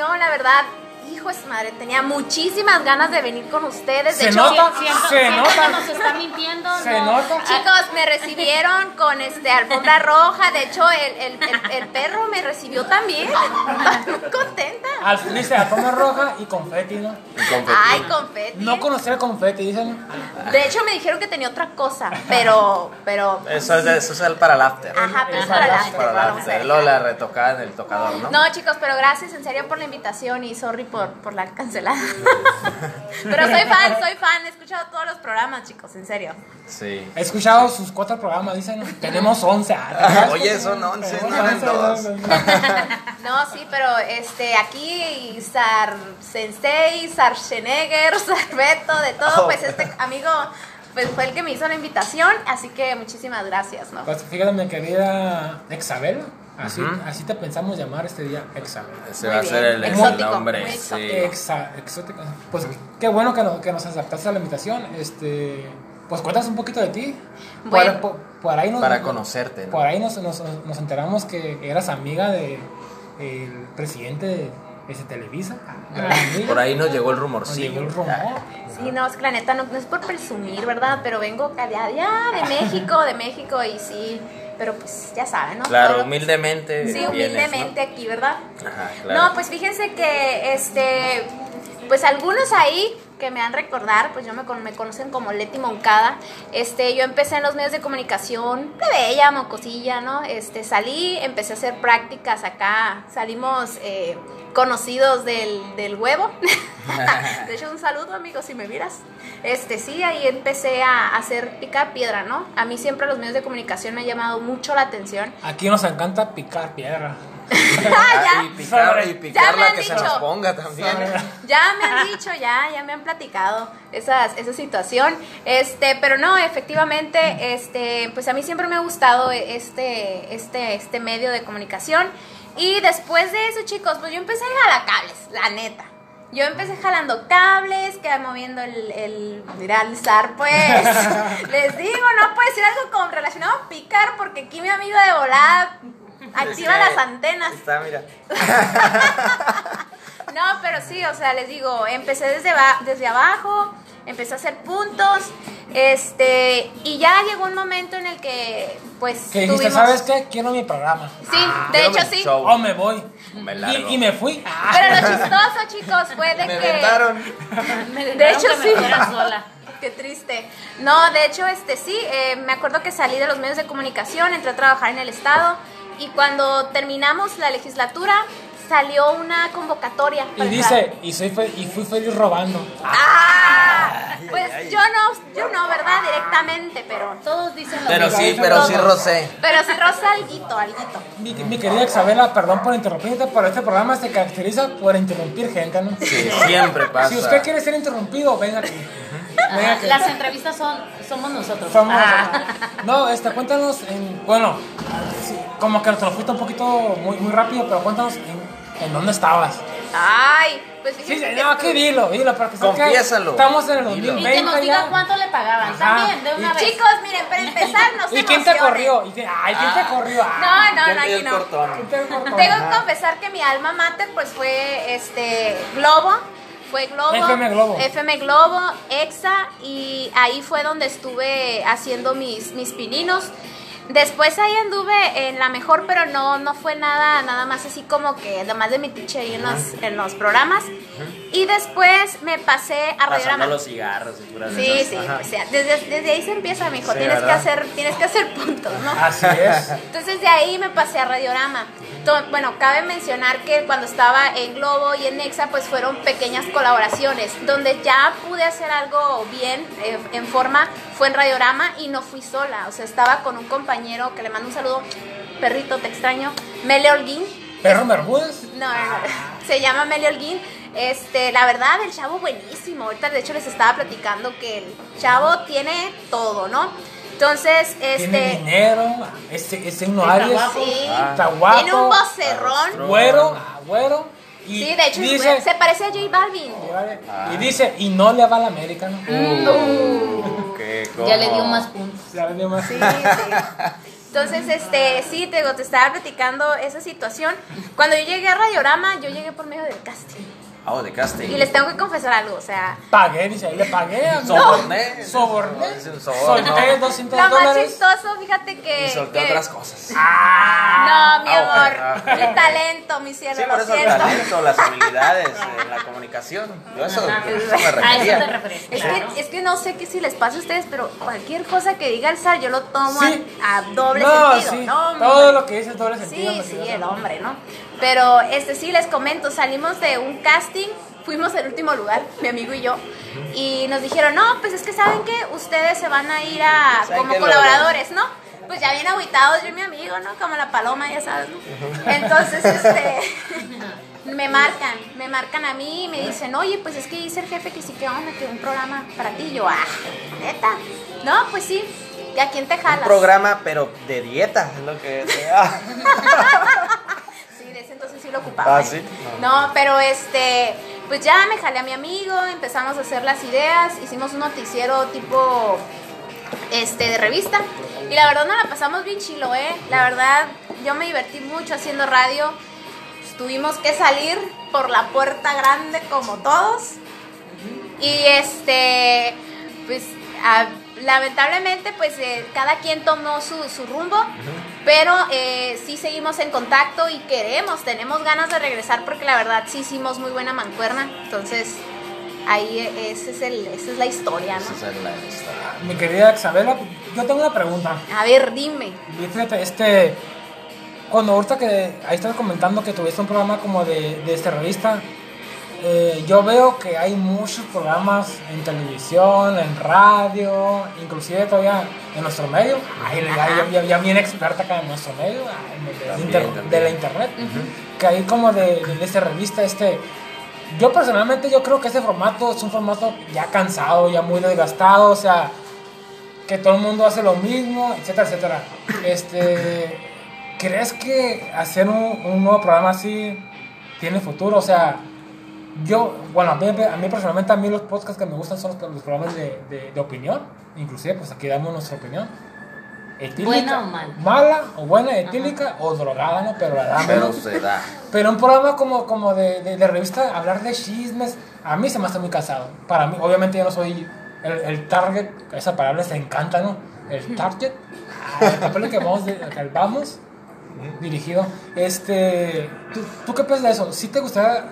invitación, la verdad. Hijo de su madre, tenía muchísimas ganas de venir con ustedes. De Se hecho, nota. Siento, Se siento nota. que nos está mintiendo. Se no. nota. Chicos, me recibieron con este alfombra roja. De hecho, el, el- el- el perro me recibió también. Muy contenta. Al, dice alfombra roja y confeti, ¿no? Confeti. Ay, confeti. No conocer el confeti, dicen. De hecho, me dijeron que tenía otra cosa, pero, pero. Eso es, eso es el para el after. Ajá, pero es Esa para es la la- Para el after. Lola retocada en el tocador, ¿no? No, chicos, pero gracias en serio por la invitación y sorry por, por la cancelada. pero soy fan, soy fan. He escuchado todos los programas, chicos, en serio. Sí. He escuchado sus cuatro programas, dicen. Tenemos 11. ah, Oye, son 11, Tenemos no eran 11, dos. no, sí, pero este aquí Sar Sensei, Sar Schwarzenegger, Sarbeto, de todo, Oh. pues este amigo pues fue el que me hizo la invitación, así que muchísimas gracias, ¿no? Pues fíjate, mi querida Exabel. Así, así te pensamos llamar este día, Exabel. Ese Muy va a ser el, el Exótico, nombre. Sí. exótico. Exa, exótica. Pues qué bueno que, no- que nos aceptaste a la invitación. Este, pues cuéntanos un poquito de ti. Bueno. por, por- por ahí nos, Para conocerte, ¿no? Por ahí nos, nos, nos enteramos que eras amiga de el presidente de, ese Televisa. amiga. Por ahí nos llegó el rumorcillo. llegó el rumor. Sí, no, es que la neta no, no es por presumir, ¿verdad? Pero vengo de allá de México, de México y sí, pero pues ya saben, ¿no? Claro, humildemente. Sí, humildemente aquí, ¿verdad? Ajá, claro. No, pues fíjense que, este, pues algunos ahí que me han recordar, pues yo me, me conocen como Leti Moncada. Este, yo empecé en los medios de comunicación, bella, mocosilla, ¿no? Este, salí, empecé a hacer prácticas acá, salimos eh, conocidos del, del huevo. de hecho, un saludo, amigos, si me miras. Este, sí, ahí empecé a hacer picar piedra, ¿no? A mí siempre los medios de comunicación me han llamado mucho la atención. Aquí nos encanta picar piedra. Ah, y picar, y picarla que se nos ponga también. Ya me han dicho, ya, ya me han platicado esas, esa situación. Este, pero no, efectivamente, este, pues a mí siempre me ha gustado este, este, este medio de comunicación. Y después de eso, chicos, pues yo empecé a jalar cables, la neta. Yo empecé jalando cables, que moviendo el, el mira, el zar, pues. Les digo, no puede ser algo como relacionado a picar, porque aquí mi amigo de volada activa las antenas. Está, mira. No, pero sí, o sea, les digo, empecé desde, ba- desde abajo, empecé a hacer puntos, este, y ya llegó un momento en el que, pues, Que dijiste, tuvimos... ¿sabes qué? Quiero mi programa. Sí, de Quiero hecho sí. show. O me voy. Me largo. Y, y me fui. Ah. Pero lo chistoso, chicos, fue de Me que... vetaron. Me De hecho, que sí. sola. Qué triste. No, de hecho, este sí, eh, me acuerdo que salí de los medios de comunicación, entré a trabajar en el Estado, y cuando terminamos la legislatura, salió una convocatoria. Y dice, y, soy fe- y fui feliz robando. Ah, pues yo no, yo no, ¿verdad? Directamente, pero... Todos dicen lo Pero mismo. sí, pero sí, Rosé. Pero sí rosa alguito, alguito. Mi, mi querida Isabela, perdón por interrumpirte, pero este programa se caracteriza por interrumpir gente, ¿no? Sí, siempre pasa. Si usted quiere ser interrumpido, venga aquí. Venga aquí. Las entrevistas son, somos nosotros. Somos- Ah. No, este, cuéntanos, en, bueno, como que te lo fuiste un poquito muy, muy rápido, pero cuéntanos en, en dónde estabas. Ay, pues Sí, fíjense sí, que no, aquí dilo, dilo, para que que Confiésalo. Estamos en el Dilo. 2020 Y que nos diga cuánto le pagaban Ajá. también, de una Y vez. Chicos, miren, para empezar, no se ¿Y quién te corrió? ¿Y quién, ay, ¿quién te corrió? Ah, No, no, ¿Quién no, aquí no. cortón? ¿quién te cortó? Tengo que confesar que mi alma mater pues fue este Globo, fue Globo, FM Globo. FM Globo, EXA y ahí fue donde estuve haciendo mis mis pininos. Después ahí anduve en la mejor, pero no no fue nada nada más así como que además de mi tiche ahí en los en los programas. Y después me pasé a Radiorama. los cigarros y puras de Sí, esas. sí, Ajá. pues ya, desde, desde ahí se empieza, mijo. Sí, tienes que hacer tienes que hacer puntos, ¿no? Así es. Entonces de ahí me pasé a Radiorama. Bueno, cabe mencionar que cuando estaba en Globo y en Nexa, pues fueron pequeñas colaboraciones. Donde ya pude hacer algo bien, eh, en forma, fue en Radiorama y no fui sola. O sea, estaba con un compañero que le mando un saludo, perrito, te extraño, Mele Holguín. ¿Perro Bermúdez? No, no, no. Se llama Mele Holguín. Este, la verdad, el chavo buenísimo. Ahorita, de hecho, les estaba platicando que el chavo tiene todo, ¿no? Entonces, Tiene este. dinero, es, es Está Aries, guapo. Sí. está guapo, Tiene un vocerrón. güero, ah, güero. Y Sí, de hecho, dice, se parece a J Balvin. y dice, y no le va al América, ¿no? Uh, ¿qué? Ya le dio más puntos. Ya le dio más. Sí, sí. Entonces, este, sí, te, te estaba platicando esa situación. Cuando yo llegué a Radiorama, yo llegué por medio del casting. Ah, oh, de casting. Y les tengo que confesar algo, o sea, Pagué, dice, ahí le pagué. a- Soborné. Soborné. Solté 200 lo más dólares. chistoso, fíjate que... Y solté que- otras cosas. Ah, No, mi Ah, amor, ok, ok. mi talento, mi cielo, Sí, por eso el talento, las habilidades en la comunicación. Yo eso, eso me A eso te refería. Es claro. que, es que no sé qué si les pasa a ustedes, pero cualquier cosa que diga el SAR, yo lo tomo Sí. a, a doble no, sentido. sí, No, todo lo que dice es doble sentido. Sí, sí, el hombre, ¿no? Pero este sí les comento, salimos de un casting, fuimos al último lugar, mi amigo y yo, y nos dijeron, no, pues es que saben que ustedes se van a ir a ¿Saben como colaboradores, ¿no? Pues ya bien agüitados, yo y mi amigo, ¿no? Como la paloma, ya sabes, ¿no? Entonces, este, me marcan, me marcan a mí y me dicen, oye, pues es que dice el jefe que sí que onda, que un programa para ti, Y yo, ah, neta, no, pues sí, ¿y a quién te Un jalas? programa, pero de dieta, es lo que. Sí, lo ocupaba. Ah, ¿eh? ¿sí? No, pero este, pues ya me jalé a mi amigo, empezamos a hacer las ideas, hicimos un noticiero tipo, este, de revista. Y la verdad nos la pasamos bien chilo, ¿eh? La verdad, yo me divertí mucho haciendo radio. Pues, tuvimos que salir por la puerta grande como todos. Y este, pues, a- lamentablemente, pues eh, cada quien tomó su, su rumbo, pero eh, sí seguimos en contacto y queremos, tenemos ganas de regresar porque la verdad sí hicimos muy buena mancuerna. Entonces, ahí ese es el, esa es la historia, Esa ¿no? es la historia. Mi querida Isabela, yo tengo una pregunta. A ver, dime. Fíjate, este. Cuando ahorita que ahí estás comentando que tuviste un programa como de, de este revista, eh, yo veo que hay muchos programas en televisión, en radio, inclusive todavía en nuestro medio. Ay, ya, ya, bien experta acá en nuestro medio, ay, de, También, inter- también. de la internet. Que hay como de, de, de esta revista, este. Yo personalmente yo creo que ese formato es un formato ya cansado, ya muy desgastado, o sea, que todo el mundo hace lo mismo, etcétera, etcétera. Este, ¿crees que hacer un, un nuevo programa así tiene futuro? O sea, yo, bueno, a mí, a mí personalmente, a mí los podcasts que me gustan son los, los programas de, de, de opinión, inclusive, pues aquí damos nuestra opinión. Etílica, Buena o mala. Mala o buena, etílica o drogada, ¿no? Pero la damos. Pero se da. Pero un programa como, como de, de, de revista, hablar de chismes, a mí se me hace muy cansado. Para mí, obviamente yo no soy el, el target, esa palabra se encanta, ¿no? El target, ah, el papel que vamos, de, que vamos dirigido. Este, ¿tú, ¿Tú qué piensas de eso? ¿Sí te gustaría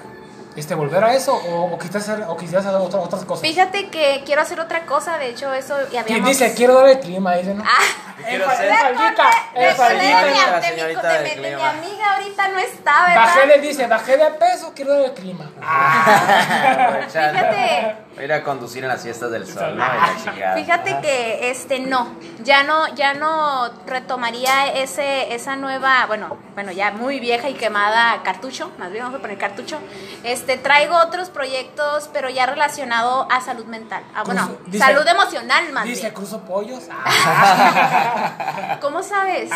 este, volver a eso o, o quisieras hacer, o quisieras hacer otra- otras cosas? Fíjate que quiero hacer otra cosa, de hecho eso y ¿Quién habíamos... dice, quiero dar el clima, dice, ¿no? Ah, Quiero ser- faldita, de mi, La de mi- de de amiga ahorita no está, ¿verdad? Bajé, le dice, bajé de peso, quiero dar el clima. Aprovechando. Fíjate. Voy a ir a conducir en las fiestas del sol, ¿no? Y la chingada. Fíjate que este no, ya no, ya no retomaría ese, esa nueva, bueno, bueno, ya muy vieja y quemada cartucho, más bien vamos a poner cartucho. Este traigo otros proyectos, pero ya relacionado a salud mental. Ah, bueno, Cruzo- dice- salud emocional más Dice, bien. cruzo pollos. ¿Cómo sabes?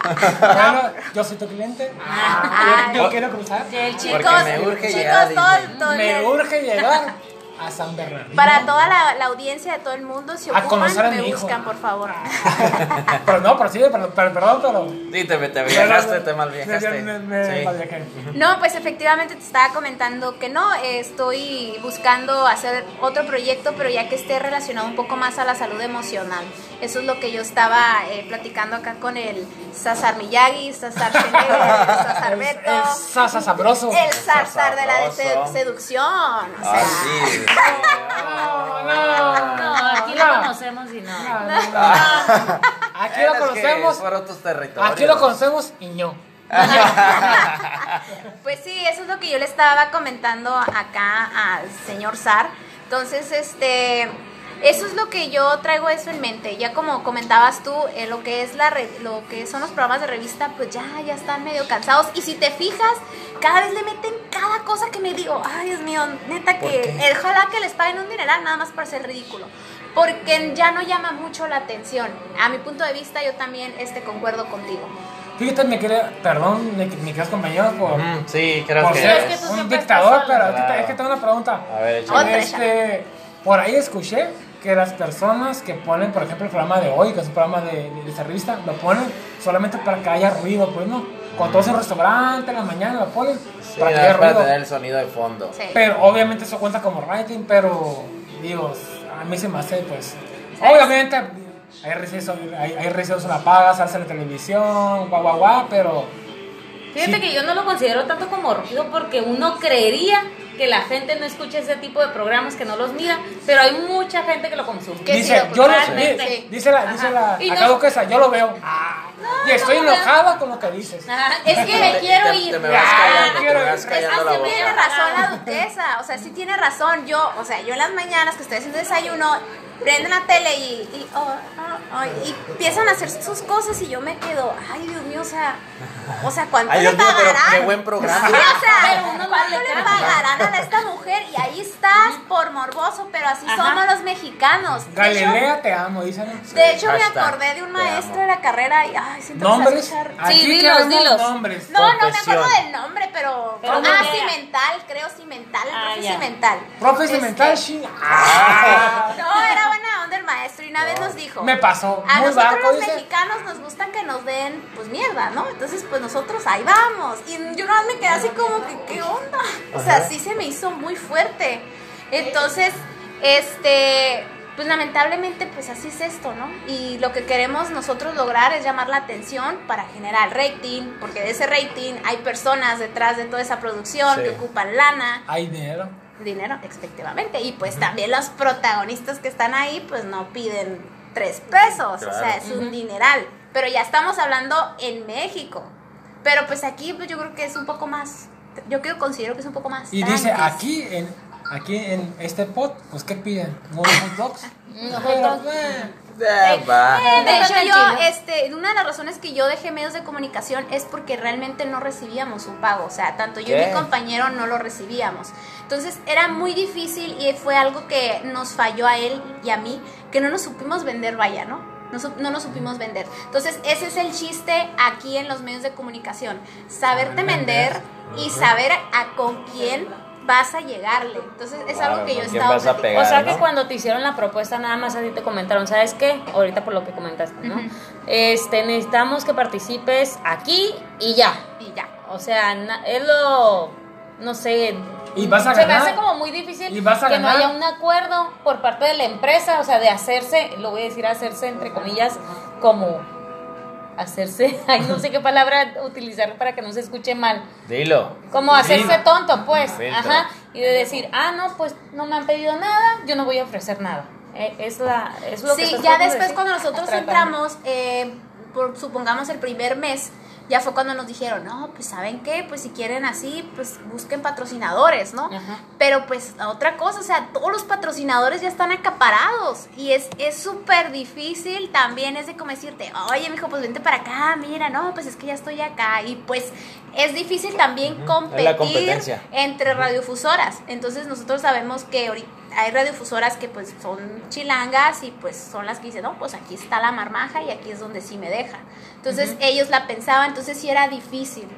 Bueno, yo soy tu cliente. Ah. yo quiero cruzar. El chico Chicos, me urge chicos, llegar, todo- todo Me urge llegar a San Bernardino. para toda la, la audiencia de todo el mundo, si A ocupan, conocer a me mi hijo. buscan, por favor. Pero no, pero sí, pero, pero- perdón, pero. Sí, te, te viajaste, te mal viajaste. Me, me, me Sí. malviajé. No, pues efectivamente te estaba comentando que no, eh, estoy buscando hacer otro proyecto, pero ya que esté relacionado un poco más a la salud emocional. Eso es lo que yo estaba eh, platicando acá con el César Miyagi, César Schenegger, César El, Beto, el sasa sabroso. el César de la seducción. O sea, Ah, sí. No, no. No, aquí lo conocemos y no. Aquí lo conocemos. territorios. Aquí lo conocemos y no. Pues sí, eso es lo que yo le estaba comentando acá al señor Sar. Entonces, este, eso es lo que yo traigo eso en mente. Ya como comentabas tú, eh, lo que es la re- lo que son los programas de revista, pues ya ya están medio cansados. Y si te fijas, cada vez le meten cada cosa que me digo, ay Dios mío, neta ¿Por que el ojalá que les paguen un dineral nada más para ser ridículo. Porque ya no llama mucho la atención. A mi punto de vista, yo también este concuerdo contigo. Fíjate, me quería, perdón, mi, mi queridos compañeros, por, Mm, sí, creo por que. ser Es que un dictador, pero Claro. es que tengo una pregunta. A ver, échale. Otra. Este, por ahí escuché que las personas que ponen, por ejemplo, el programa de hoy, que es un programa de, de, de esta revista, lo ponen solamente para que haya ruido, pues no. Cuando todos en un restaurante en la mañana lo ponen Sí, para que haya más para ruido. tener el sonido de fondo. Sí. Pero obviamente eso cuenta como writing, pero digo, a mí se me hace pues. Obviamente hay recesos, hay, hay recesos en la paga, salsa en la televisión, guau guau guau, pero Fíjate Sí. que yo no lo considero tanto como ruido porque uno creería que la gente no escucha ese tipo de programas, que no los mira, pero hay mucha gente que lo consume. Que dice, sí, yo lo, realmente. di- dice la, dice la. Y no- duquesa, yo lo veo. y estoy no, no. enojada con lo que dices. Ajá, es que me quiero ir. Te me vas Ah, callando, te me vas ir. callando Es la que boca. tiene razón la duquesa, o sea, sí tiene razón. Yo, o sea, yo en las mañanas que estoy haciendo desayuno, prenden la tele y, y, oh, oh, oh, y empiezan a hacer sus cosas y yo me quedo, ay Dios mío, o sea, o sea, ¿cuánto Ay, le Dios mío, pero pagarán? qué buen programa. Sí, o sea, Pero uno no ¿cuánto le le a esta mujer? Y ahí estás por morboso, pero así Ajá. somos los mexicanos. Hecho, Galilea, te amo, dicen. de hecho, me acordé de un maestro de la carrera y, ay, siento que Nombres. escuchar- Aquí dilos, nombres. no, no me acuerdo del nombre, pero. Pero ah, cimental, creo cimental, Ah, profe cimental. Profe Este, Cimental, sí. No, era el maestro y una vez nos dijo. Me pasó. A Muy nosotros barco, los dice. mexicanos nos gustan que nos den, pues mierda, ¿no? Entonces, pues nosotros ahí vamos. Y yo no me quedé así como que, ¿qué onda? O sea, sí se me hizo muy fuerte. Entonces, este, pues lamentablemente pues así es esto, ¿no? Y lo que queremos nosotros lograr es llamar la atención para generar rating, porque de ese rating hay personas detrás de toda esa producción Sí. que ocupan lana, Hay dinero. Dinero, efectivamente, y pues también los protagonistas que están ahí pues no piden tres pesos, o Claro. sea, es un dineral, pero ya estamos hablando en México, pero pues aquí pues yo creo que es un poco más, yo creo, considero que es un poco más. Y dice, aquí en, aquí en este pot, pues ¿qué piden? ¿Unos hot dogs? Pero, hot dogs. eh, Ya va. Eh, de hecho, Déjame yo, este, una de las razones que yo dejé medios de comunicación es porque realmente no recibíamos un pago. O sea, tanto yo y ¿Qué? mi compañero no lo recibíamos. Entonces, era muy difícil y fue algo que nos falló a él y a mí, que no nos supimos vender, vaya, ¿no? No, sup- no nos supimos vender. Entonces, ese es el chiste aquí en los medios de comunicación. Saberte Saber vender vender. y saber a con quién vas a llegarle. Entonces, es algo que yo ¿con quién estaba vas a platicando. pegar? O sea que ¿no? cuando te hicieron la propuesta nada más a ti te comentaron, ¿sabes qué? Ahorita por lo que comentaste, ¿no? Este, necesitamos que participes aquí y ya. Y ya. O sea, es lo, no sé. Y vas a se ganar. me hace como muy difícil Y vas a que ganar. no haya un acuerdo por parte de la empresa, o sea, de hacerse, lo voy a decir hacerse entre comillas, como hacerse, ay, no sé qué palabra utilizar para que no se escuche mal. Dilo. Como hacerse Dilo. tonto, pues. Ajá. Y de decir, ah, no, pues no me han pedido nada, yo no voy a ofrecer nada. Eh, es, la, es lo que Sí, ya después decir. cuando nosotros Tratando. entramos, eh, por, supongamos el primer mes, ya fue cuando nos dijeron, no, pues saben qué, pues si quieren así, pues busquen patrocinadores, ¿no? Ajá. Pero pues otra cosa, o sea, todos los patrocinadores ya están acaparados y es es súper difícil también, es de como decirte, oye, mijo, pues vente para acá, mira, no, pues es que ya estoy acá y pues es difícil también es competir entre radiofusoras. Entonces nosotros sabemos que ahorita hay radiofusoras que pues son chilangas y pues son las que dicen, no, pues aquí está la marmaja y aquí es donde sí me deja. Entonces ellos la pensaban, entonces sí era difícil,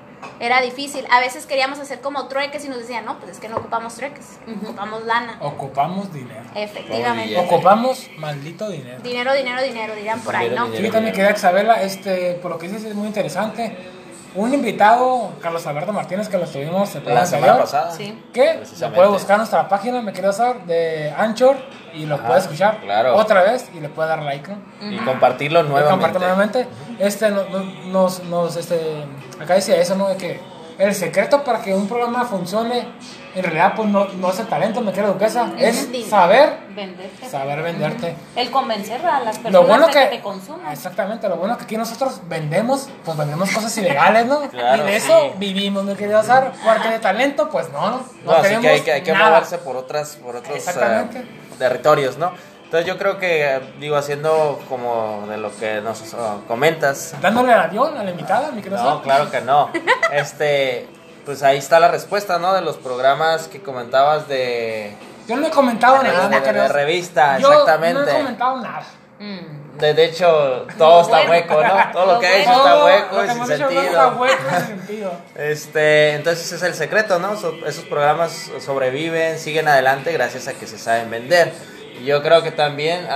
era difícil. A veces queríamos hacer como trueques y nos decían, no, pues es que no ocupamos trueques, ocupamos lana. Ocupamos dinero. Efectivamente. Ocupamos maldito dinero. Dinero, dinero, dinero, dirán por ahí, ¿no? dinero. Sí, también quería Isabela, este, por lo que dices es muy interesante. Un invitado, Carlos Alberto Martínez, que lo tuvimos el La semana anterior, pasada. Sí. que lo puede buscar en nuestra página, me quiero usar, de Anchor, y lo Ajá, puede escuchar claro. otra vez y le puede dar like, ¿no? Y compartirlo Y nuevamente. compartir nuevamente. Este, no- no- nos, nos, este, acá decía eso, ¿no? De que el secreto para que un programa funcione, en realidad, pues no, no es el talento, me quiero duquesa, es dinero. saber, Venderte. saber venderte. El convencer a las personas Lo bueno de que, que te consuman. exactamente, lo bueno que aquí nosotros vendemos, pues vendemos cosas ilegales, ¿no? Claro, y de eso sí. vivimos, mi querido Azar, porque de talento, pues no, no, No, así tenemos que hay que, hay que moverse por otras, por otros eh, territorios, ¿no? Entonces yo creo que, digo, haciendo como de lo que nos oh, comentas, Dándole el avión a la invitada, mi querido no, claro que no. Este, pues ahí está la respuesta, ¿no? De los programas que comentabas de, Yo no he comentado De nada, de, de Azar. revista, Yo exactamente. no he comentado nada. De, de hecho, todo está Bueno. hueco, ¿no? Todo lo que ha hecho está hueco y sin sentido. está hueco y sin sentido. Este, entonces ese es el secreto, ¿no? So- esos programas sobreviven, siguen adelante gracias a que se saben vender. Y yo creo que también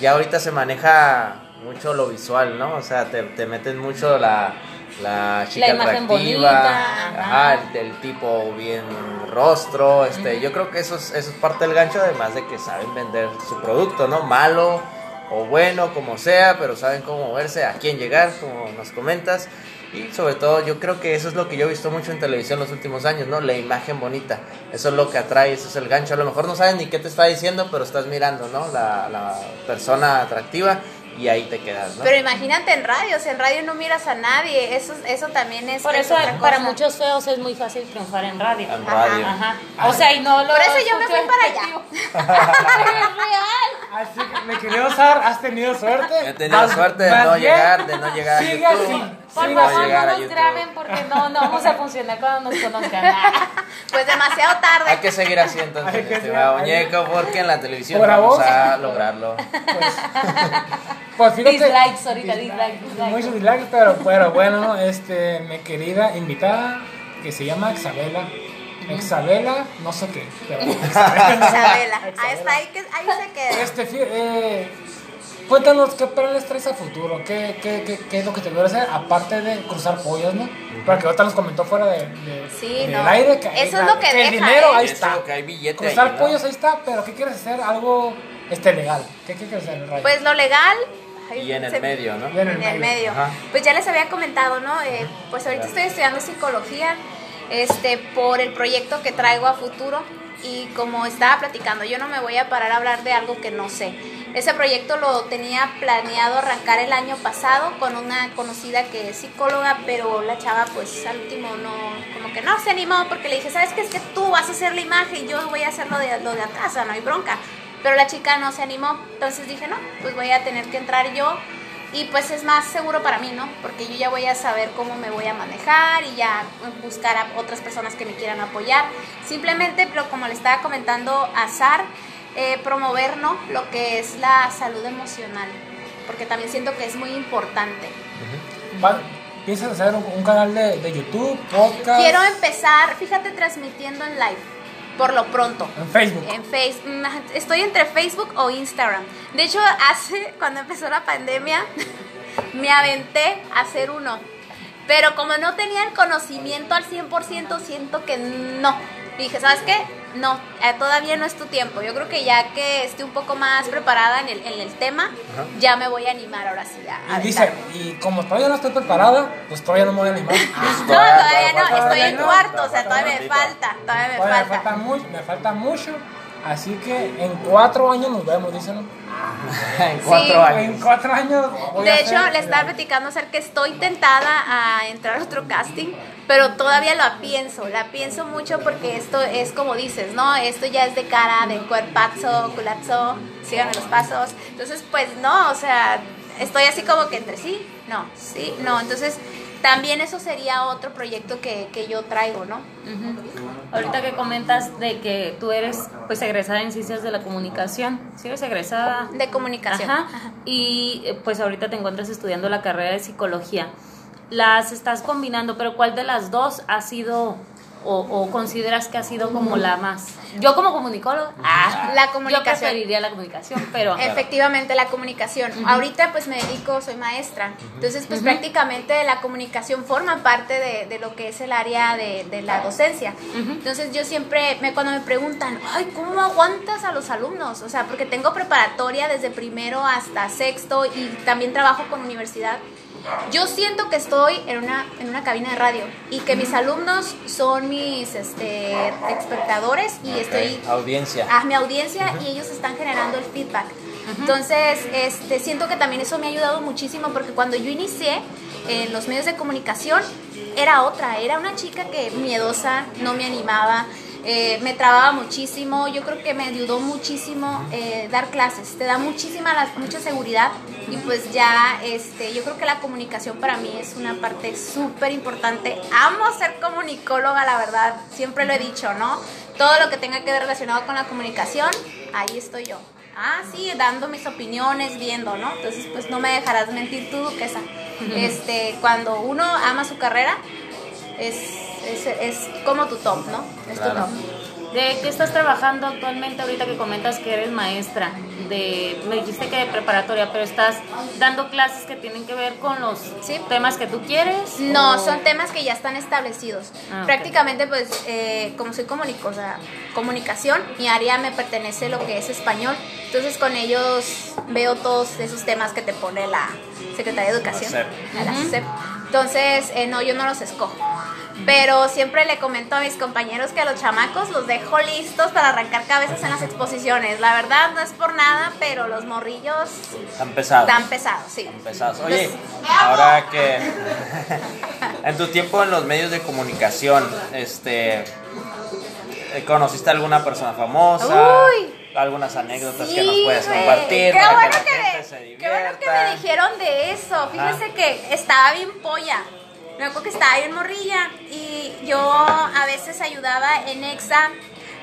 ya ahorita se maneja mucho lo visual, ¿no? O sea, te, te meten mucho la, la chica La imagen atractiva, bonita, ajá, ajá. el, el tipo bien rostro, este, yo creo que eso es, eso es parte del gancho, además de que saben vender su producto, ¿no? Malo o bueno, como sea, pero saben cómo moverse, a quién llegar, como nos comentas. Y sobre todo, yo creo que eso es lo que yo he visto mucho en televisión los últimos años, ¿no? La imagen bonita. Eso es lo que atrae, eso es el gancho. A lo mejor no sabes ni qué te está diciendo, pero estás mirando, ¿no? La, la persona atractiva y ahí te quedas, ¿no? Pero imagínate en radio, si en radio no miras a nadie, eso, eso también es... Por es eso para muchos feos es muy fácil triunfar en radio. En radio. Ajá. O sea, y no lo Por eso yo me fui para allá. es real. Así que, mi querido Azar, has tenido suerte. He tenido Más- suerte de no bien, llegar, de no llegar a sigue YouTube. así. Por a favor, a no nos graben porque no, no vamos a funcionar cuando nos conozcan. Pues demasiado tarde. Hay que seguir así entonces, estimado muñeco, porque en la televisión Por vamos favor. a lograrlo. Pues fíjate. Dislikes ahorita, dislike, dislike. Muchos dislikes, pero, pero bueno, este, mi querida invitada, que se llama Isabela. Isabela, no sé qué, pero Isabela. Ahí está, ahí, que, ahí se queda. Este, eh, cuéntanos qué planes traes a futuro, qué, qué, qué, qué es lo que te quiero hacer, aparte de cruzar pollos, ¿no? Porque ahorita nos comentó fuera de, de- Sí, del no. aire que Eso es lo que el deja, dinero ¿eh? ahí Eso, está. que hay billete Cruzar ahí, ¿no? pollos ahí está, pero ¿qué quieres hacer? Algo este legal? ¿Qué, qué el rayo? Pues lo legal. Y en el medio, ¿no? Y en el en el medio. Pues ya les había comentado, ¿no? Eh, pues ahorita estoy estudiando psicología este, por el proyecto que traigo a futuro y como estaba platicando, yo no me voy a parar a hablar de algo que no sé. Ese proyecto lo tenía planeado arrancar el año pasado con una conocida que es psicóloga, pero la chava pues al último no, como que no se animó porque le dije, ¿sabes qué? Es que tú vas a hacer la imagen, yo voy a hacer lo de, lo de atrás, no hay bronca. Pero la chica no se animó, entonces dije, no, pues voy a tener que entrar yo y pues es más seguro para mí, ¿no? Porque yo ya voy a saber cómo me voy a manejar y ya buscar a otras personas que me quieran apoyar. Simplemente, pero como le estaba comentando a Sar, eh, promover, ¿no? Lo que es la salud emocional. Porque también siento que es muy importante. ¿Piensas hacer un, un canal de, de YouTube, podcast? Quiero empezar, fíjate, transmitiendo en live. Por lo pronto. En Facebook. En Facebook. Estoy entre Facebook o Instagram. De hecho, hace, cuando empezó la pandemia, me aventé a hacer uno. Pero como no tenía el conocimiento al 100%, siento que no. Y dije, ¿sabes qué? No, eh, todavía no es tu tiempo. Yo creo que ya que esté un poco más preparada en el, en el tema, ya me voy a animar ahora sí. A, a Y dice, y como todavía no estoy preparada, pues todavía no me voy a animar. No, todavía no, estoy en cuarto, o sea, todavía me falta, todavía me Todavía me falta. falta, mucho, me falta mucho. Así que en cuatro años nos vemos, dicen. en cuatro Sí. años. En cuatro años. voy a De hecho, hacer- le estaba platicando acerca que estoy tentada a entrar a otro casting, pero todavía la pienso, la pienso mucho porque esto es como dices, ¿no? Esto ya es de cara, de cuerpazo, culazo, síganme los pasos. Entonces, pues no, o sea, estoy así como que entre sí, no, sí, no. Entonces, también eso sería otro proyecto que, que yo traigo, ¿no? Ahorita que comentas de que tú eres pues egresada en ciencias de la comunicación, ¿sí eres egresada? De comunicación. Ajá. Y eh, pues ahorita te encuentras estudiando la carrera de psicología. Las estás combinando, pero ¿cuál de las dos ha sido o, o consideras que ha sido como la más? Yo como comunicólogo, ah, La yo comunicación. preferiría la comunicación, pero Efectivamente, la comunicación. Ahorita pues me dedico, soy maestra. Entonces pues prácticamente la comunicación forma parte de, de lo que es el área de, de la docencia. Entonces yo siempre, me, cuando me preguntan, ay, ¿cómo aguantas a los alumnos? O sea, porque tengo preparatoria desde primero hasta sexto y también trabajo con universidad. Yo siento que estoy en una, en una cabina de radio y que mis alumnos son mis este, espectadores y estoy Audiencia. a mi audiencia y ellos están generando el feedback. Entonces, este, siento que también eso me ha ayudado muchísimo porque cuando yo inicié en los medios de comunicación era otra, era una chica que miedosa, no me animaba, eh, me trababa muchísimo, yo creo que me ayudó muchísimo eh, dar clases, te da muchísima, la- mucha seguridad y pues ya, este, yo creo que la comunicación para mí es una parte súper importante. Amo ser comunicóloga, la verdad, siempre lo he dicho, ¿no? Todo lo que tenga que ver relacionado con la comunicación, ahí estoy yo. Ah, sí, dando mis opiniones, viendo, ¿no? Entonces, pues no me dejarás mentir tú, Duquesa. Este, cuando uno ama su carrera, es, es, es como tu top, ¿no? Es tu Claro. top. ¿De qué estás trabajando actualmente ahorita que comentas que eres maestra? De, me dijiste que de preparatoria, pero estás dando clases que tienen que ver con los Sí. temas que tú quieres. No, o- son temas que ya están establecidos. Ah. Prácticamente, pues, eh, como soy comunico, o sea, comunicación, mi área me pertenece lo que es español. Entonces, con ellos veo todos esos temas que te pone la Secretaría de Educación. La SEP. Entonces, eh, no, yo no los escojo. Pero siempre le comento a mis compañeros que a los chamacos los dejo listos para arrancar cabezas en las exposiciones. La verdad, no es por nada, pero los morrillos Están pesados. están pesados, sí. Están pesados. Oye, ahora que en tu tiempo en los medios de comunicación, este, eh, ¿conociste a alguna persona famosa? Uy. Algunas anécdotas Sí, que nos puedes compartir Qué para bueno que que, se qué bueno que me dijeron de eso. Fíjese que estaba bien polla. Me acuerdo que estaba bien morrilla y yo a veces ayudaba en EXA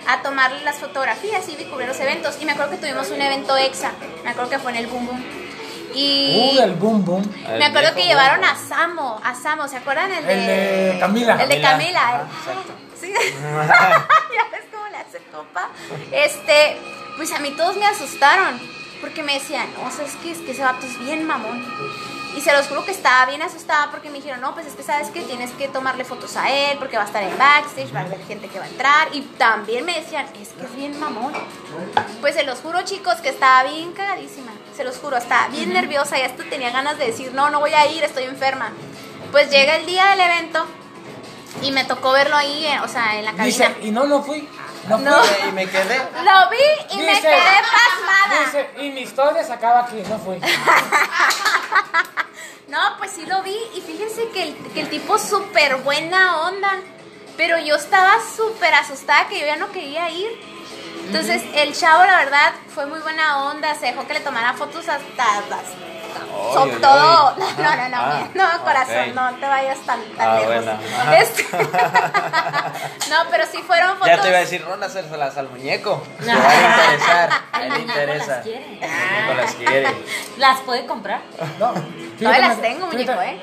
a tomarle las fotografías y cubrir los eventos. Y me acuerdo que tuvimos un evento EXA. Me acuerdo que fue en el Boom Boom. Y Uh, el boom boom. me acuerdo que llevaron a Samo, a Samo, ¿se acuerdan? El de, El de Camila. El de Camila. El- exacto. Sí. ya ves cómo le hace compa. Este, pues a mí todos me asustaron. porque me decían, no, ¿sabes qué? Es que ese vato es bien mamón. Y se los juro que estaba bien asustada porque me dijeron, no, pues es que sabes que tienes que tomarle fotos a él porque va a estar en backstage, va a haber gente que va a entrar. Y también me decían, es que es bien mamón. Pues se los juro, chicos, que estaba bien cagadísima. Se los juro, estaba bien nerviosa y hasta tenía ganas de decir, no, no voy a ir, estoy enferma. Pues llega el día del evento y me tocó verlo ahí, eh, o sea, en la cabina. Dice, y no, no fui. No fui. No. Y me quedé. Lo vi y me quedé pasmada. Dice, y mi historia se acaba aquí, no fui. No, pues sí lo vi y fíjense que el, que el tipo súper buena onda, pero yo estaba súper asustada que yo ya no quería ir. Entonces el chavo la verdad fue muy buena onda, se dejó que le tomara fotos hasta las... so- Ay, ay, todo. No, no, no, Ah, no, corazón, no te vayas tan, tan Ah, lejos. bueno, ajá. Este- no, pero sí fueron fotos. Ya te iba a decir, Ron, hacérselas al muñeco. Te va a interesar. A él le interesa. las quiere. El muñeco las quiere. ¿Las puede comprar? No, Todavía las tengo, muñeco, ¿eh?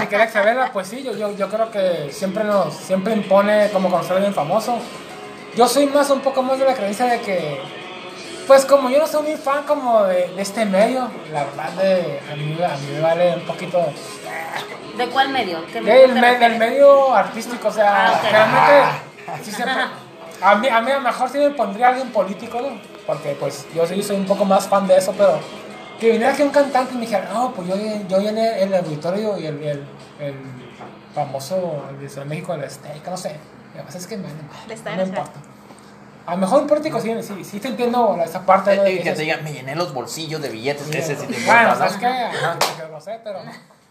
Mi querida Isabela, pues sí, yo, yo, yo creo que siempre nos siempre impone como conocer a alguien famoso. Yo soy más un poco más de la creencia de que, pues como yo no soy muy fan como de, de este medio, la verdad de, a, mí, a mí me vale un poquito ¿De cuál medio? ¿Qué medio del, me- medio artístico, o sea, Ah, realmente sí siempre- a mí, a mí a lo mejor sí me pondría alguien político, ¿no? Porque pues yo sí soy un poco más fan de eso, pero que viniera aquí un cantante y me dijera, no, pues yo, yo llené el auditorio y el, el, el famoso el de México, el Azteca, no sé. Lo que pasa es que me, Estadio no me importa. A lo mejor un político sí, sí, sí te entiendo esa parte. ¿no? de Y que te diga, me llené los bolsillos de billetes. Ese sí te Bueno, importa, ¿sabes. Ajá, que no sé, pero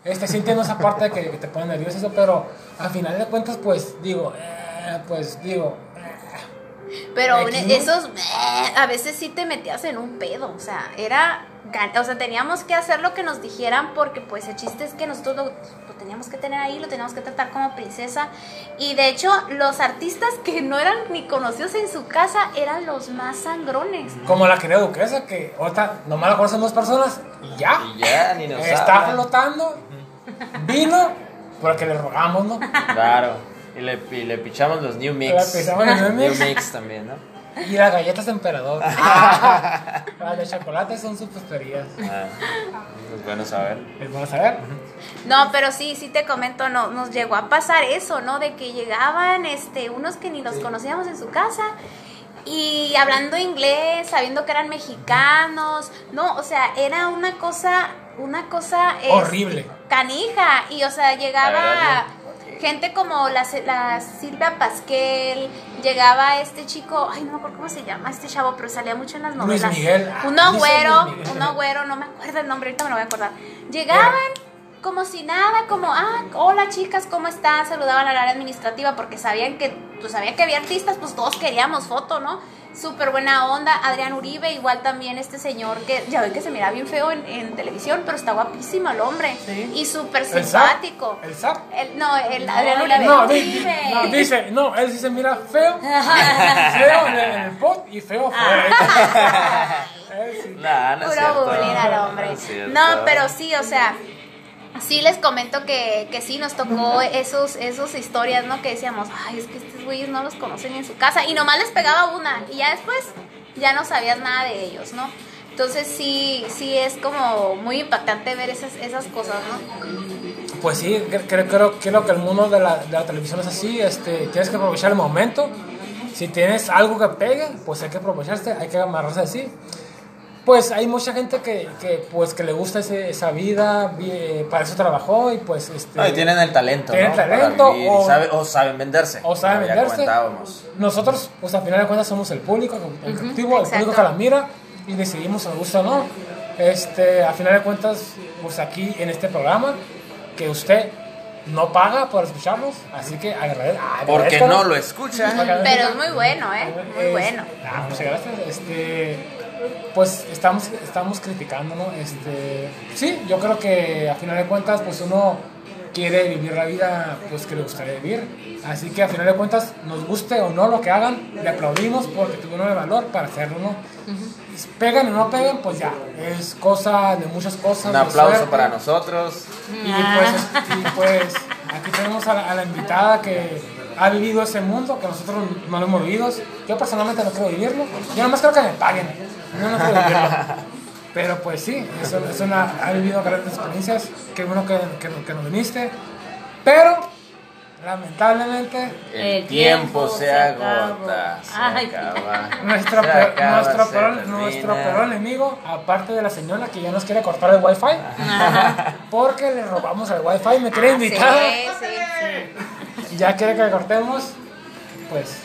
este, sí entiendo esa parte que, que te pone nervioso, eso, pero al final de cuentas, pues digo, eh, pues digo, eh, Pero esos eh, a veces sí te metías en un pedo, o sea, era o sea, teníamos que hacer lo que nos dijeran porque pues el chiste es que nosotros lo teníamos que tener ahí, lo teníamos que tratar como princesa y de hecho los artistas que no eran ni conocidos en su casa eran los más sangrones. como la querida duquesa, que ahorita nomás la conocen dos personas y ya, Y ya, ni nos está hablan. flotando, vino, porque le rogamos, ¿no? Claro. Y le, y le pichamos los New Mix. Le pichamos los New Mix. Mix también, ¿no? Y las galletas de emperador. las de chocolate son sus. Ah, es bueno saber. ¿Les van a saber? No, pero sí, sí te comento, no, nos llegó a pasar eso, ¿no? De que llegaban este, unos que ni los conocíamos en su casa y hablando inglés, sabiendo que eran mexicanos, no, o sea, era una cosa, una cosa... este, Horrible. Canija, y o sea, La llegaba gente como la, la Silvia Pasquel, llegaba este chico, ay, no me acuerdo cómo se llama este chavo, pero salía mucho en las Luis novelas. Miguel. Un Ah, Luis Miguel. un agüero, no me acuerdo el nombre, ahorita me lo voy a acordar. Llegaban como si nada, como, ah, hola chicas, ¿cómo están? Saludaban al área administrativa porque sabían que, pues sabían que había artistas, pues todos queríamos foto, ¿no? Súper buena onda. Adrián Uribe, igual también este señor que ya ven que se mira bien feo en, en televisión, pero está guapísimo el hombre. Sí. Y súper simpático. ¿El Zap? El- no, el Adrián Uribe. No, di- di- Uribe. no, dice, no, él sí se mira feo, feo en el, pot y feo sí. Nah, no Puro cierto. bullying al hombre. No, pero sí, o sea, sí les comento que, que sí nos tocó esos, esos historias, ¿no? Que decíamos, ay, es que estos güeyes no los conocen en su casa. Y nomás les pegaba una. Y ya después ya no sabías nada de ellos, ¿no? Entonces sí, sí es como muy impactante ver esas, esas cosas, ¿no? Pues sí, cre- creo, creo, creo que el mundo de la, de la televisión es así, este, tienes que aprovechar el momento. Si tienes algo que pegue, pues hay que aprovecharse, hay que amarrarse así. Pues hay mucha gente que, que, pues, que le gusta ese- esa vida, vi- eh, para eso trabajó y pues... Este, No, y tienen el talento, tienen ¿no? Talento vivir, o- y sabe- o saben venderse. o saben venderse. comentábamos. Nosotros, pues al final de cuentas, somos el público, el objetivo, el público que la mira y decidimos si nos gusta o no. Este, al final de cuentas, pues aquí en este programa, que usted no paga por escucharnos, así que agrade- Porque agradezcalo. no lo escucha. Pero es muy bueno, ¿eh? Muy Es- bueno. Ah, muchas gracias. Este, pues estamos, estamos criticando, ¿no? Este, sí, yo creo que a final de cuentas, pues uno quiere vivir la vida pues que le gustaría vivir. Así que a final de cuentas, nos guste o no lo que hagan, le aplaudimos porque tuvieron el valor para hacerlo, ¿no? Pegan o no pegan, pues ya, es cosa de muchas cosas. Un aplauso suerte. para nosotros. Y pues, y pues aquí tenemos a la, a la invitada que ha vivido ese mundo que nosotros no lo hemos vivido. Yo personalmente no quiero vivirlo. Yo nomás quiero que me paguen. Yo no quiero vivirlo. Pero pues sí, es, es una, ha vivido grandes experiencias. Qué bueno que, que, que nos viniste. Pero, lamentablemente, El tiempo se agota. Se Ay. acaba. Nuestro, se peor, acaba, nuestro, se peor, termina. nuestro peor enemigo, aparte de la señora que ya nos quiere cortar el wifi, porque le robamos el wifi, me quiere Ah, Sí, invitar, sí. Ya quiere que cortemos, pues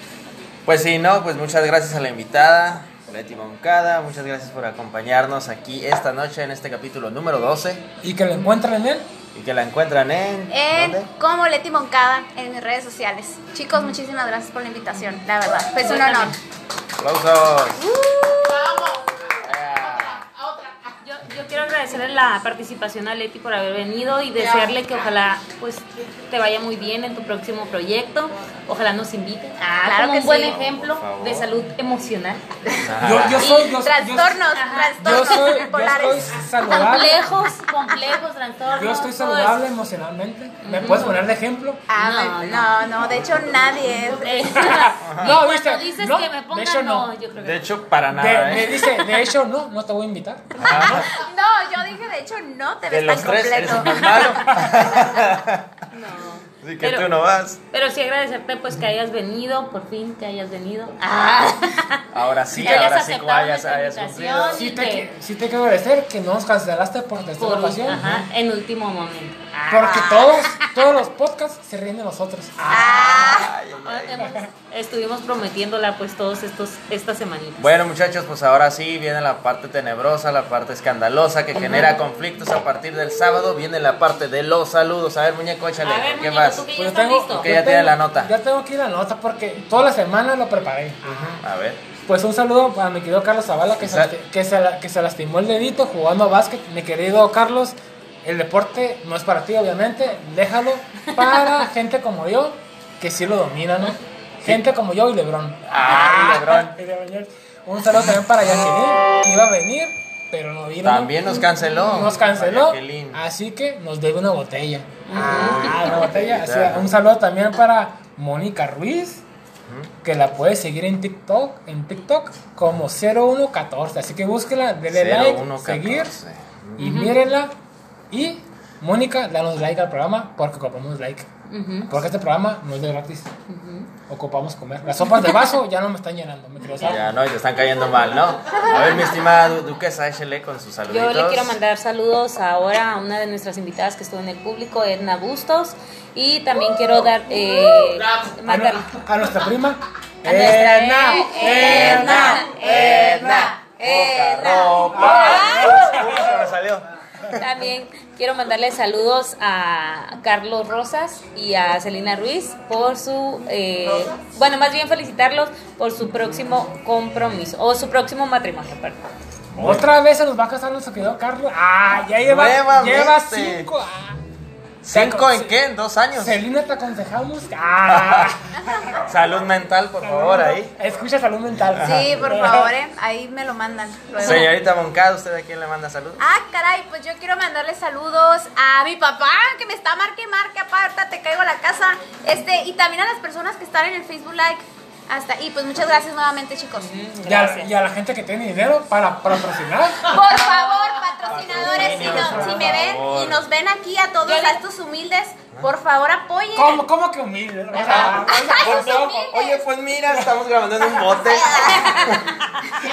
Pues sí, no, pues muchas gracias a la invitada, Leti Moncada. Muchas gracias por acompañarnos aquí esta noche en este capítulo número 12. y que le encuentren en él. Y que la encuentran en. En ¿Dónde? como Leti Moncada en mis redes sociales. Chicos, muchísimas gracias por la invitación, la verdad. Pues un honor. ¡Aplausos! Yo, yo quiero agradecerle la participación a Leti por haber venido y desearle que ojalá pues te vaya muy bien en tu próximo proyecto. Ojalá nos invite. Ah, Claro como que un buen sí. ejemplo de salud emocional. Yo, yo soy, yo, yo- trastornos, Ajá. yo trastornos soy, yo estoy saludable, Complejos, complejos, trastornos. yo estoy saludable eso. emocionalmente, ¿me puedes poner de ejemplo? Ah, No, no, no, de hecho nadie es. No, viste, dices no, que me de pongan, hecho, no. no. yo creo que De hecho, para De, nada, me ¿eh? dice, de hecho no, no te voy a invitar. No, yo dije, de hecho, no te De ves los tan tres, eres completo. el más malo. no. Así que Pero- tú no vas. Pero sí agradecerte pues que hayas venido, por fin que hayas venido. Ah. Ahora sí, Que hayas ahora sí, como aceptado hayas, hayas invitación. cumplido. Sí te, que- sí te quiero agradecer que no nos cancelaste por Por- ocasión. ajá, en último momento. Ah. Porque todos, todos los podcasts se ríen de nosotros. Ah, Hemos- estuvimos prometiéndola pues todos estos estas semanitas. Bueno muchachos, pues ahora sí viene la parte tenebrosa, la parte escandalosa que genera conflictos a partir del sábado. Viene la parte de los saludos. A ver, muñeco, échale. A ver, ¿Qué muñeco, más? Tú que ya Pues estás tengo- listo. Que ya tiene tengo- la nota. Ya tengo aquí la nota porque toda la semana lo preparé. A ver. Pues un saludo para mi querido Carlos Zavala que, se, que, se, que se lastimó el dedito jugando a básquet. Mi querido Carlos, el deporte no es para ti, obviamente. Déjalo para gente como yo que sí lo domina, ¿no? Gente como yo y Lebron. Ah, Lebrón. Y Lebron. Un saludo también para Jacqueline, que iba a venir, pero no vino. También nos canceló. Nos canceló, Jacqueline. así que nos debe una botella. Ah, una botella. Así, un saludo también para Mónica Ruiz, que la puedes seguir en TikTok, en TikTok como 0114. Así que búsquela, denle like, 0114. seguir y mírenla. Y Mónica, danos like al programa porque ocupamos like. Porque este programa no es de gratis. Ocupamos comer. Las sopas de vaso ya no me están llenando, me. Ya no, y te están cayendo mal, ¿no? A ver, mi estimada du- duquesa, échele con sus saluditos. Yo le quiero mandar saludos ahora a una de nuestras invitadas que estuvo en el público, Edna Bustos. Y también quiero dar, eh, A, mandar, nu- a nuestra prima. A nuestra- Edna, Edna, Edna. Edna. Ropa. Uy, se me salió. También quiero mandarle saludos a Carlos Rosas y a Celina Ruiz por su, eh, bueno, más bien felicitarlos por su próximo compromiso o su próximo matrimonio, perdón. Otra vez se nos va a casar nuestro querido Carlos. Ah, ya lleva, lleva cinco. Ah. ¿Cinco en qué? ¿En dos años? Celina, te aconsejamos. Ah. Salud mental, por favor, ahí. Escucha salud mental. Sí, por favor, eh, ahí me lo mandan. luego. Señorita Moncada, ¿usted a quién le manda salud? Ah, caray, pues yo quiero mandarle saludos a mi papá, que me está marque y marque, aparte te caigo a la casa. Este, y también a las personas que están en el Facebook Like. Hasta ahí, pues muchas gracias nuevamente, chicos. Y a, y a la gente que tiene dinero para patrocinar. Por favor, patrocinadores, si, no- si me ven y nos ven aquí a todos, a estos humildes, por favor apoyen. ¿Cómo, cómo que humilde? O sea. Oye, pues mira, estamos grabando en un bote.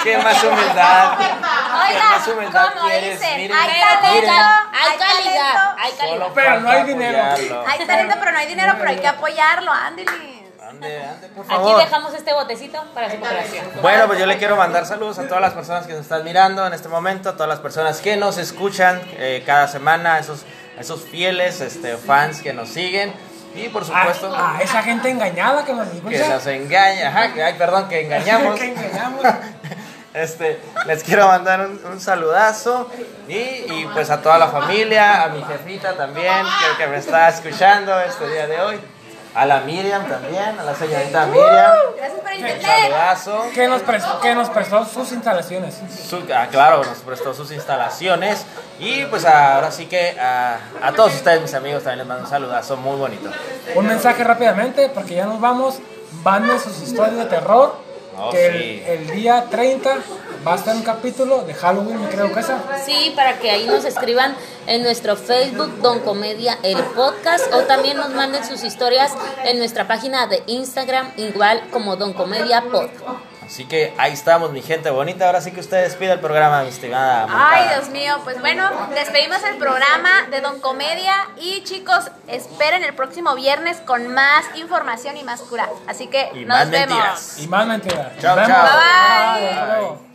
¿Qué más humildad? ¿Qué Oigan, más humildad como quieres? dicen, Miren, hay talento, miren. hay calidad, talento. hay calidad. Pero no hay dinero. apoyarlo. Hay talento, pero no hay dinero, pero hay que apoyarlo, ándale. Ande, ande, por Aquí dejamos este botecito para su cooperación. Bueno, pues yo le quiero mandar saludos a todas las personas que nos están mirando en este momento, a todas las personas que nos escuchan eh, cada semana, a esos, esos fieles este, fans que nos siguen y por A, supuesto a esa gente engañada que nos que escucha. nos engaña, ajá, que- ay, perdón, que engañamos. que engañamos. Este, les quiero mandar un, un saludazo y, y, pues a toda la familia, a mi jefita también que, que me está escuchando este día de hoy, a la Miriam también, a la señorita Miriam. Gracias por Un saludazo. Que nos, prestó, que nos prestó sus instalaciones. Su- ah, claro, nos prestó sus instalaciones. Y pues ahora sí que a, a todos ustedes, mis amigos, también les mando un saludazo muy bonito. Un mensaje rápidamente, porque ya nos vamos. Manden sus historias de terror. Oh, que sí. el, el día 30 va a estar un capítulo de Halloween, creo que esa. Sí, para que ahí nos escriban en nuestro Facebook Don Comedia el podcast o también nos manden sus historias en nuestra página de Instagram igual como Don Comedia Pod. Así que ahí estamos, mi gente bonita. Ahora sí que usted despide el programa, mi estimada. Ay. Dios mío, pues bueno, despedimos el programa de Don Comedia y chicos, esperen el próximo viernes con más información y más cura. Así que Y nos más vemos. mentiras. Y más mentiras. Chao, chao. Bye, bye.